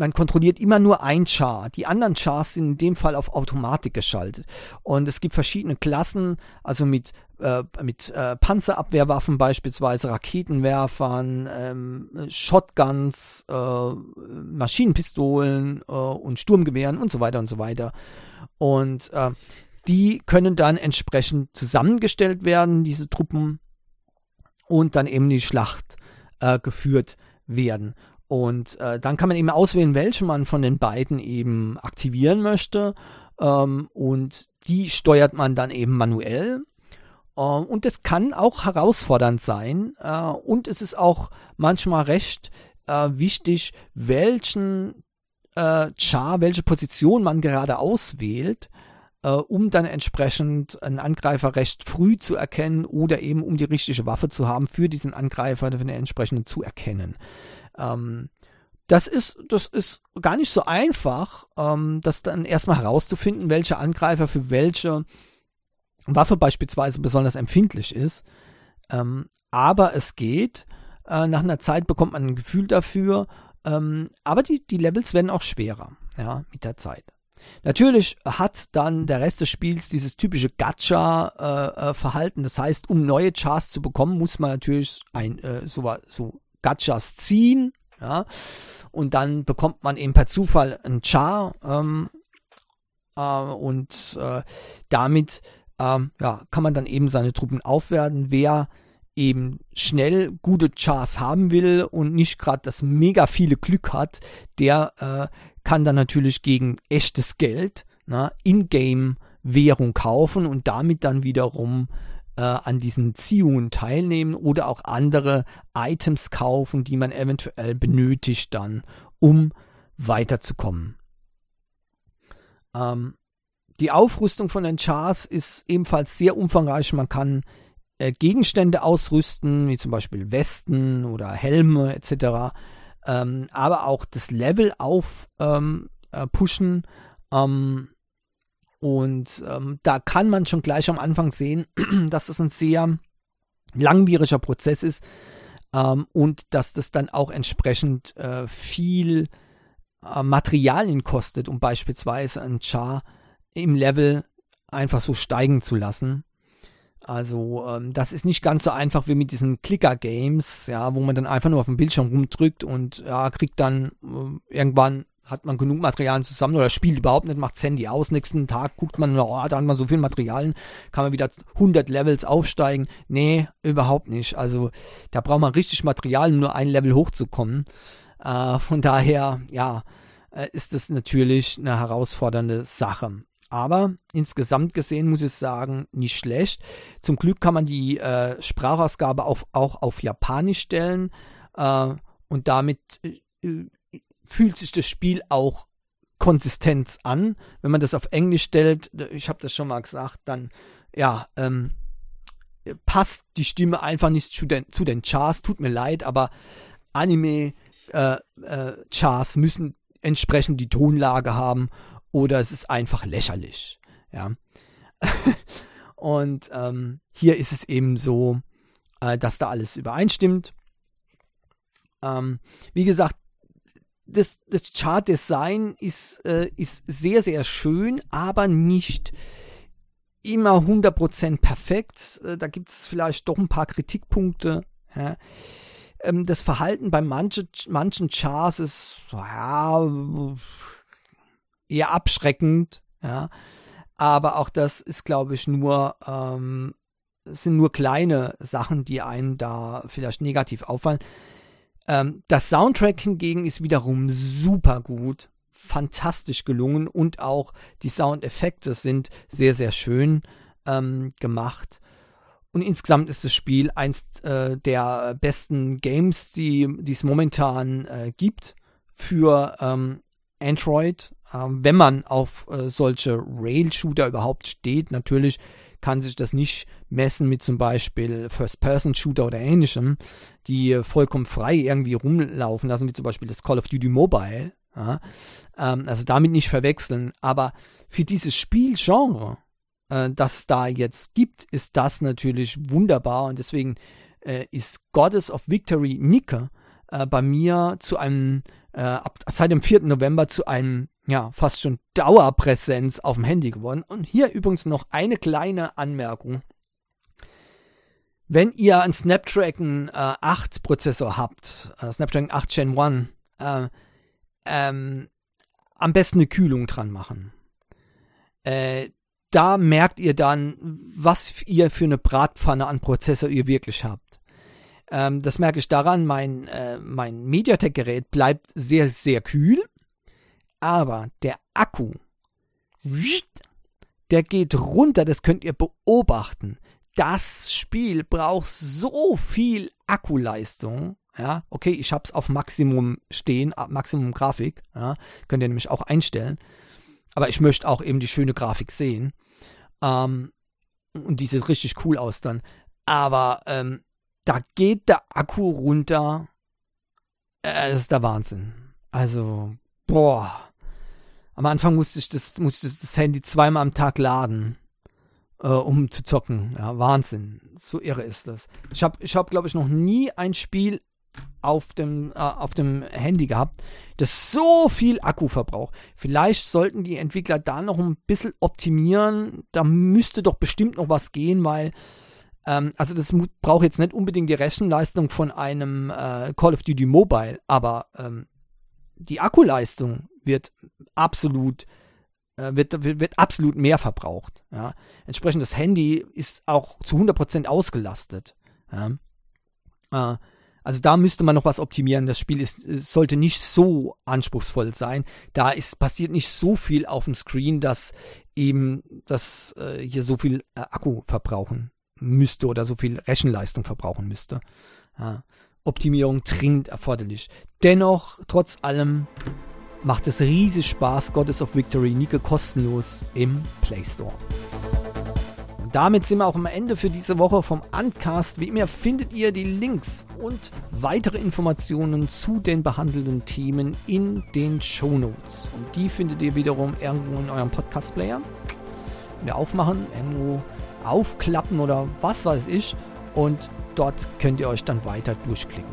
man kontrolliert immer nur ein Char. Die anderen Chars sind in dem Fall auf Automatik geschaltet. Und es gibt verschiedene Klassen, also mit, äh, mit äh, Panzerabwehrwaffen beispielsweise, Raketenwerfern, ähm, Shotguns, äh, Maschinenpistolen äh, und Sturmgewehren und so weiter und so weiter. Und äh, die können dann entsprechend zusammengestellt werden, diese Truppen, und dann eben die Schlacht äh, geführt werden. Und äh, dann kann man eben auswählen, welche man von den beiden eben aktivieren möchte. Ähm, und die steuert man dann eben manuell. Äh, und es kann auch herausfordernd sein. Äh, und es ist auch manchmal recht äh, wichtig, welchen äh, Char, welche Position man gerade auswählt, äh, um dann entsprechend einen Angreifer recht früh zu erkennen oder eben um die richtige Waffe zu haben für diesen Angreifer, für den entsprechenden zu erkennen. Ähm, das ist, das ist gar nicht so einfach, ähm, das dann erstmal herauszufinden, welcher Angreifer für welche Waffe beispielsweise besonders empfindlich ist. Ähm, aber es geht. Äh, nach einer Zeit bekommt man ein Gefühl dafür. Ähm, aber die, die Levels werden auch schwerer, ja, mit der Zeit. Natürlich hat dann der Rest des Spiels dieses typische Gacha-Verhalten. Äh, äh, das heißt, um neue Chars zu bekommen, muss man natürlich ein äh, so, so Gachas ziehen, ja, und dann bekommt man eben per Zufall ein Char ähm, äh, und äh, damit ähm, ja, kann man dann eben seine Truppen aufwerten. Wer eben schnell gute Chars haben will und nicht gerade das mega viele Glück hat, der äh, kann dann natürlich gegen echtes Geld, ne, in-game Währung kaufen und damit dann wiederum äh, an diesen Ziehungen teilnehmen oder auch andere Items kaufen, die man eventuell benötigt dann, um weiterzukommen. Ähm, die Aufrüstung von den Chars ist ebenfalls sehr umfangreich. Man kann äh, Gegenstände ausrüsten, wie zum Beispiel Westen oder Helme etc. Ähm, aber auch das Level auf ähm, äh, und ähm, da kann man schon gleich am Anfang sehen, dass das ein sehr langwieriger Prozess ist ähm, und dass das dann auch entsprechend äh, viel äh, Materialien kostet, um beispielsweise ein Char im Level einfach so steigen zu lassen. Also ähm, das ist nicht ganz so einfach wie mit diesen Clicker-Games, ja, wo man dann einfach nur auf dem Bildschirm rumdrückt und ja, kriegt dann äh, irgendwann hat man genug Materialien zusammen oder spielt überhaupt nicht, macht das Handy aus, nächsten Tag guckt man, oh, da hat man so viel Materialien, kann man wieder 100 Levels aufsteigen. Nee, überhaupt nicht. Also da braucht man richtig Material, um nur ein Level hochzukommen. Äh, von daher, ja, äh, ist das natürlich eine herausfordernde Sache. Aber insgesamt gesehen muss ich sagen, nicht schlecht. Zum Glück kann man die äh, Sprachausgabe auf, auch auf Japanisch stellen äh, und damit äh, fühlt sich das Spiel auch konsistent an. Wenn man das auf Englisch stellt, ich habe das schon mal gesagt, dann ja, ähm, passt die Stimme einfach nicht zu den, zu den Chars. Tut mir leid, aber Anime äh, äh, müssen entsprechend die Tonlage haben oder es ist einfach lächerlich. Ja. Und ähm, hier ist es eben so, äh, dass da alles übereinstimmt. Ähm, wie gesagt, das, das Chart-Design ist, äh, ist sehr, sehr schön, aber nicht immer 100% perfekt. Äh, da gibt es vielleicht doch ein paar Kritikpunkte. Ja. Ähm, das Verhalten bei manche, manchen Charts ist ja, eher abschreckend. Ja. Aber auch das ist, glaube ich, nur ähm, sind nur kleine Sachen, die einem da vielleicht negativ auffallen. Ähm, das Soundtrack hingegen ist wiederum super gut, fantastisch gelungen und auch die Soundeffekte sind sehr, sehr schön ähm, gemacht. Und insgesamt ist das Spiel eins äh, der besten Games, die es momentan äh, gibt für ähm, Android. Ähm, wenn man auf äh, solche Rail-Shooter überhaupt steht, natürlich kann sich das nicht messen mit zum Beispiel First-Person-Shooter oder ähnlichem, die vollkommen frei irgendwie rumlaufen lassen, wie zum Beispiel das Call of Duty Mobile. Ja? Ähm, also damit nicht verwechseln. Aber für dieses Spielgenre, äh, das da jetzt gibt, ist das natürlich wunderbar und deswegen äh, ist Goddess of Victory Nicke äh, bei mir zu einem äh, ab, seit dem 4. November zu einem ja, fast schon Dauerpräsenz auf dem Handy geworden. Und hier übrigens noch eine kleine Anmerkung. Wenn ihr einen Snapdragon äh, 8 Prozessor habt, äh, Snapdragon 8 Gen 1, äh, ähm, am besten eine Kühlung dran machen. Äh, da merkt ihr dann, was ihr für eine Bratpfanne an Prozessor ihr wirklich habt. Ähm, das merke ich daran, mein, äh, mein MediaTek-Gerät bleibt sehr, sehr kühl aber der Akku, der geht runter, das könnt ihr beobachten. Das Spiel braucht so viel Akkuleistung. Ja, okay, ich habe es auf Maximum stehen, Maximum Grafik. Ja, könnt ihr nämlich auch einstellen. Aber ich möchte auch eben die schöne Grafik sehen. Ähm, und die sieht richtig cool aus dann. Aber ähm, da geht der Akku runter. Äh, das ist der Wahnsinn. Also, boah. Am Anfang musste ich das, musste ich das Handy zweimal am Tag laden, äh, um zu zocken. Ja, Wahnsinn. So irre ist das. Ich habe, ich hab, glaube ich, noch nie ein Spiel auf dem, äh, auf dem Handy gehabt, das so viel Akku verbraucht. Vielleicht sollten die Entwickler da noch ein bisschen optimieren. Da müsste doch bestimmt noch was gehen, weil ähm, also das braucht jetzt nicht unbedingt die Rechenleistung von einem äh, Call of Duty Mobile, aber ähm, die Akkuleistung wird absolut wird, wird, wird, absolut mehr verbraucht. Ja. Entsprechend das Handy ist auch zu 100% ausgelastet. Ja. Äh, also da müsste man noch was optimieren. Das Spiel ist, sollte nicht so anspruchsvoll sein. Da ist passiert nicht so viel auf dem Screen, dass eben das äh, hier so viel äh, Akku verbrauchen müsste oder so viel Rechenleistung verbrauchen müsste. Ja. Optimierung dringend erforderlich. Dennoch, trotz allem, macht es riesig Spaß, Goddess of Victory Nike kostenlos im Play Store. Und damit sind wir auch am Ende für diese Woche vom Uncast. Wie immer findet ihr die Links und weitere Informationen zu den behandelten Themen in den Show Notes. Und die findet ihr wiederum irgendwo in eurem Podcast-Player. Wieder aufmachen, irgendwo aufklappen oder was weiß ich. Und dort könnt ihr euch dann weiter durchklicken.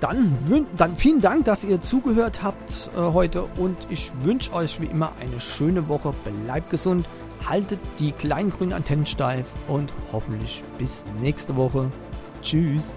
Dann, dann vielen Dank, dass ihr zugehört habt äh, heute und ich wünsche euch wie immer eine schöne Woche. Bleibt gesund, haltet die kleinen grünen Antennen steif und hoffentlich bis nächste Woche. Tschüss.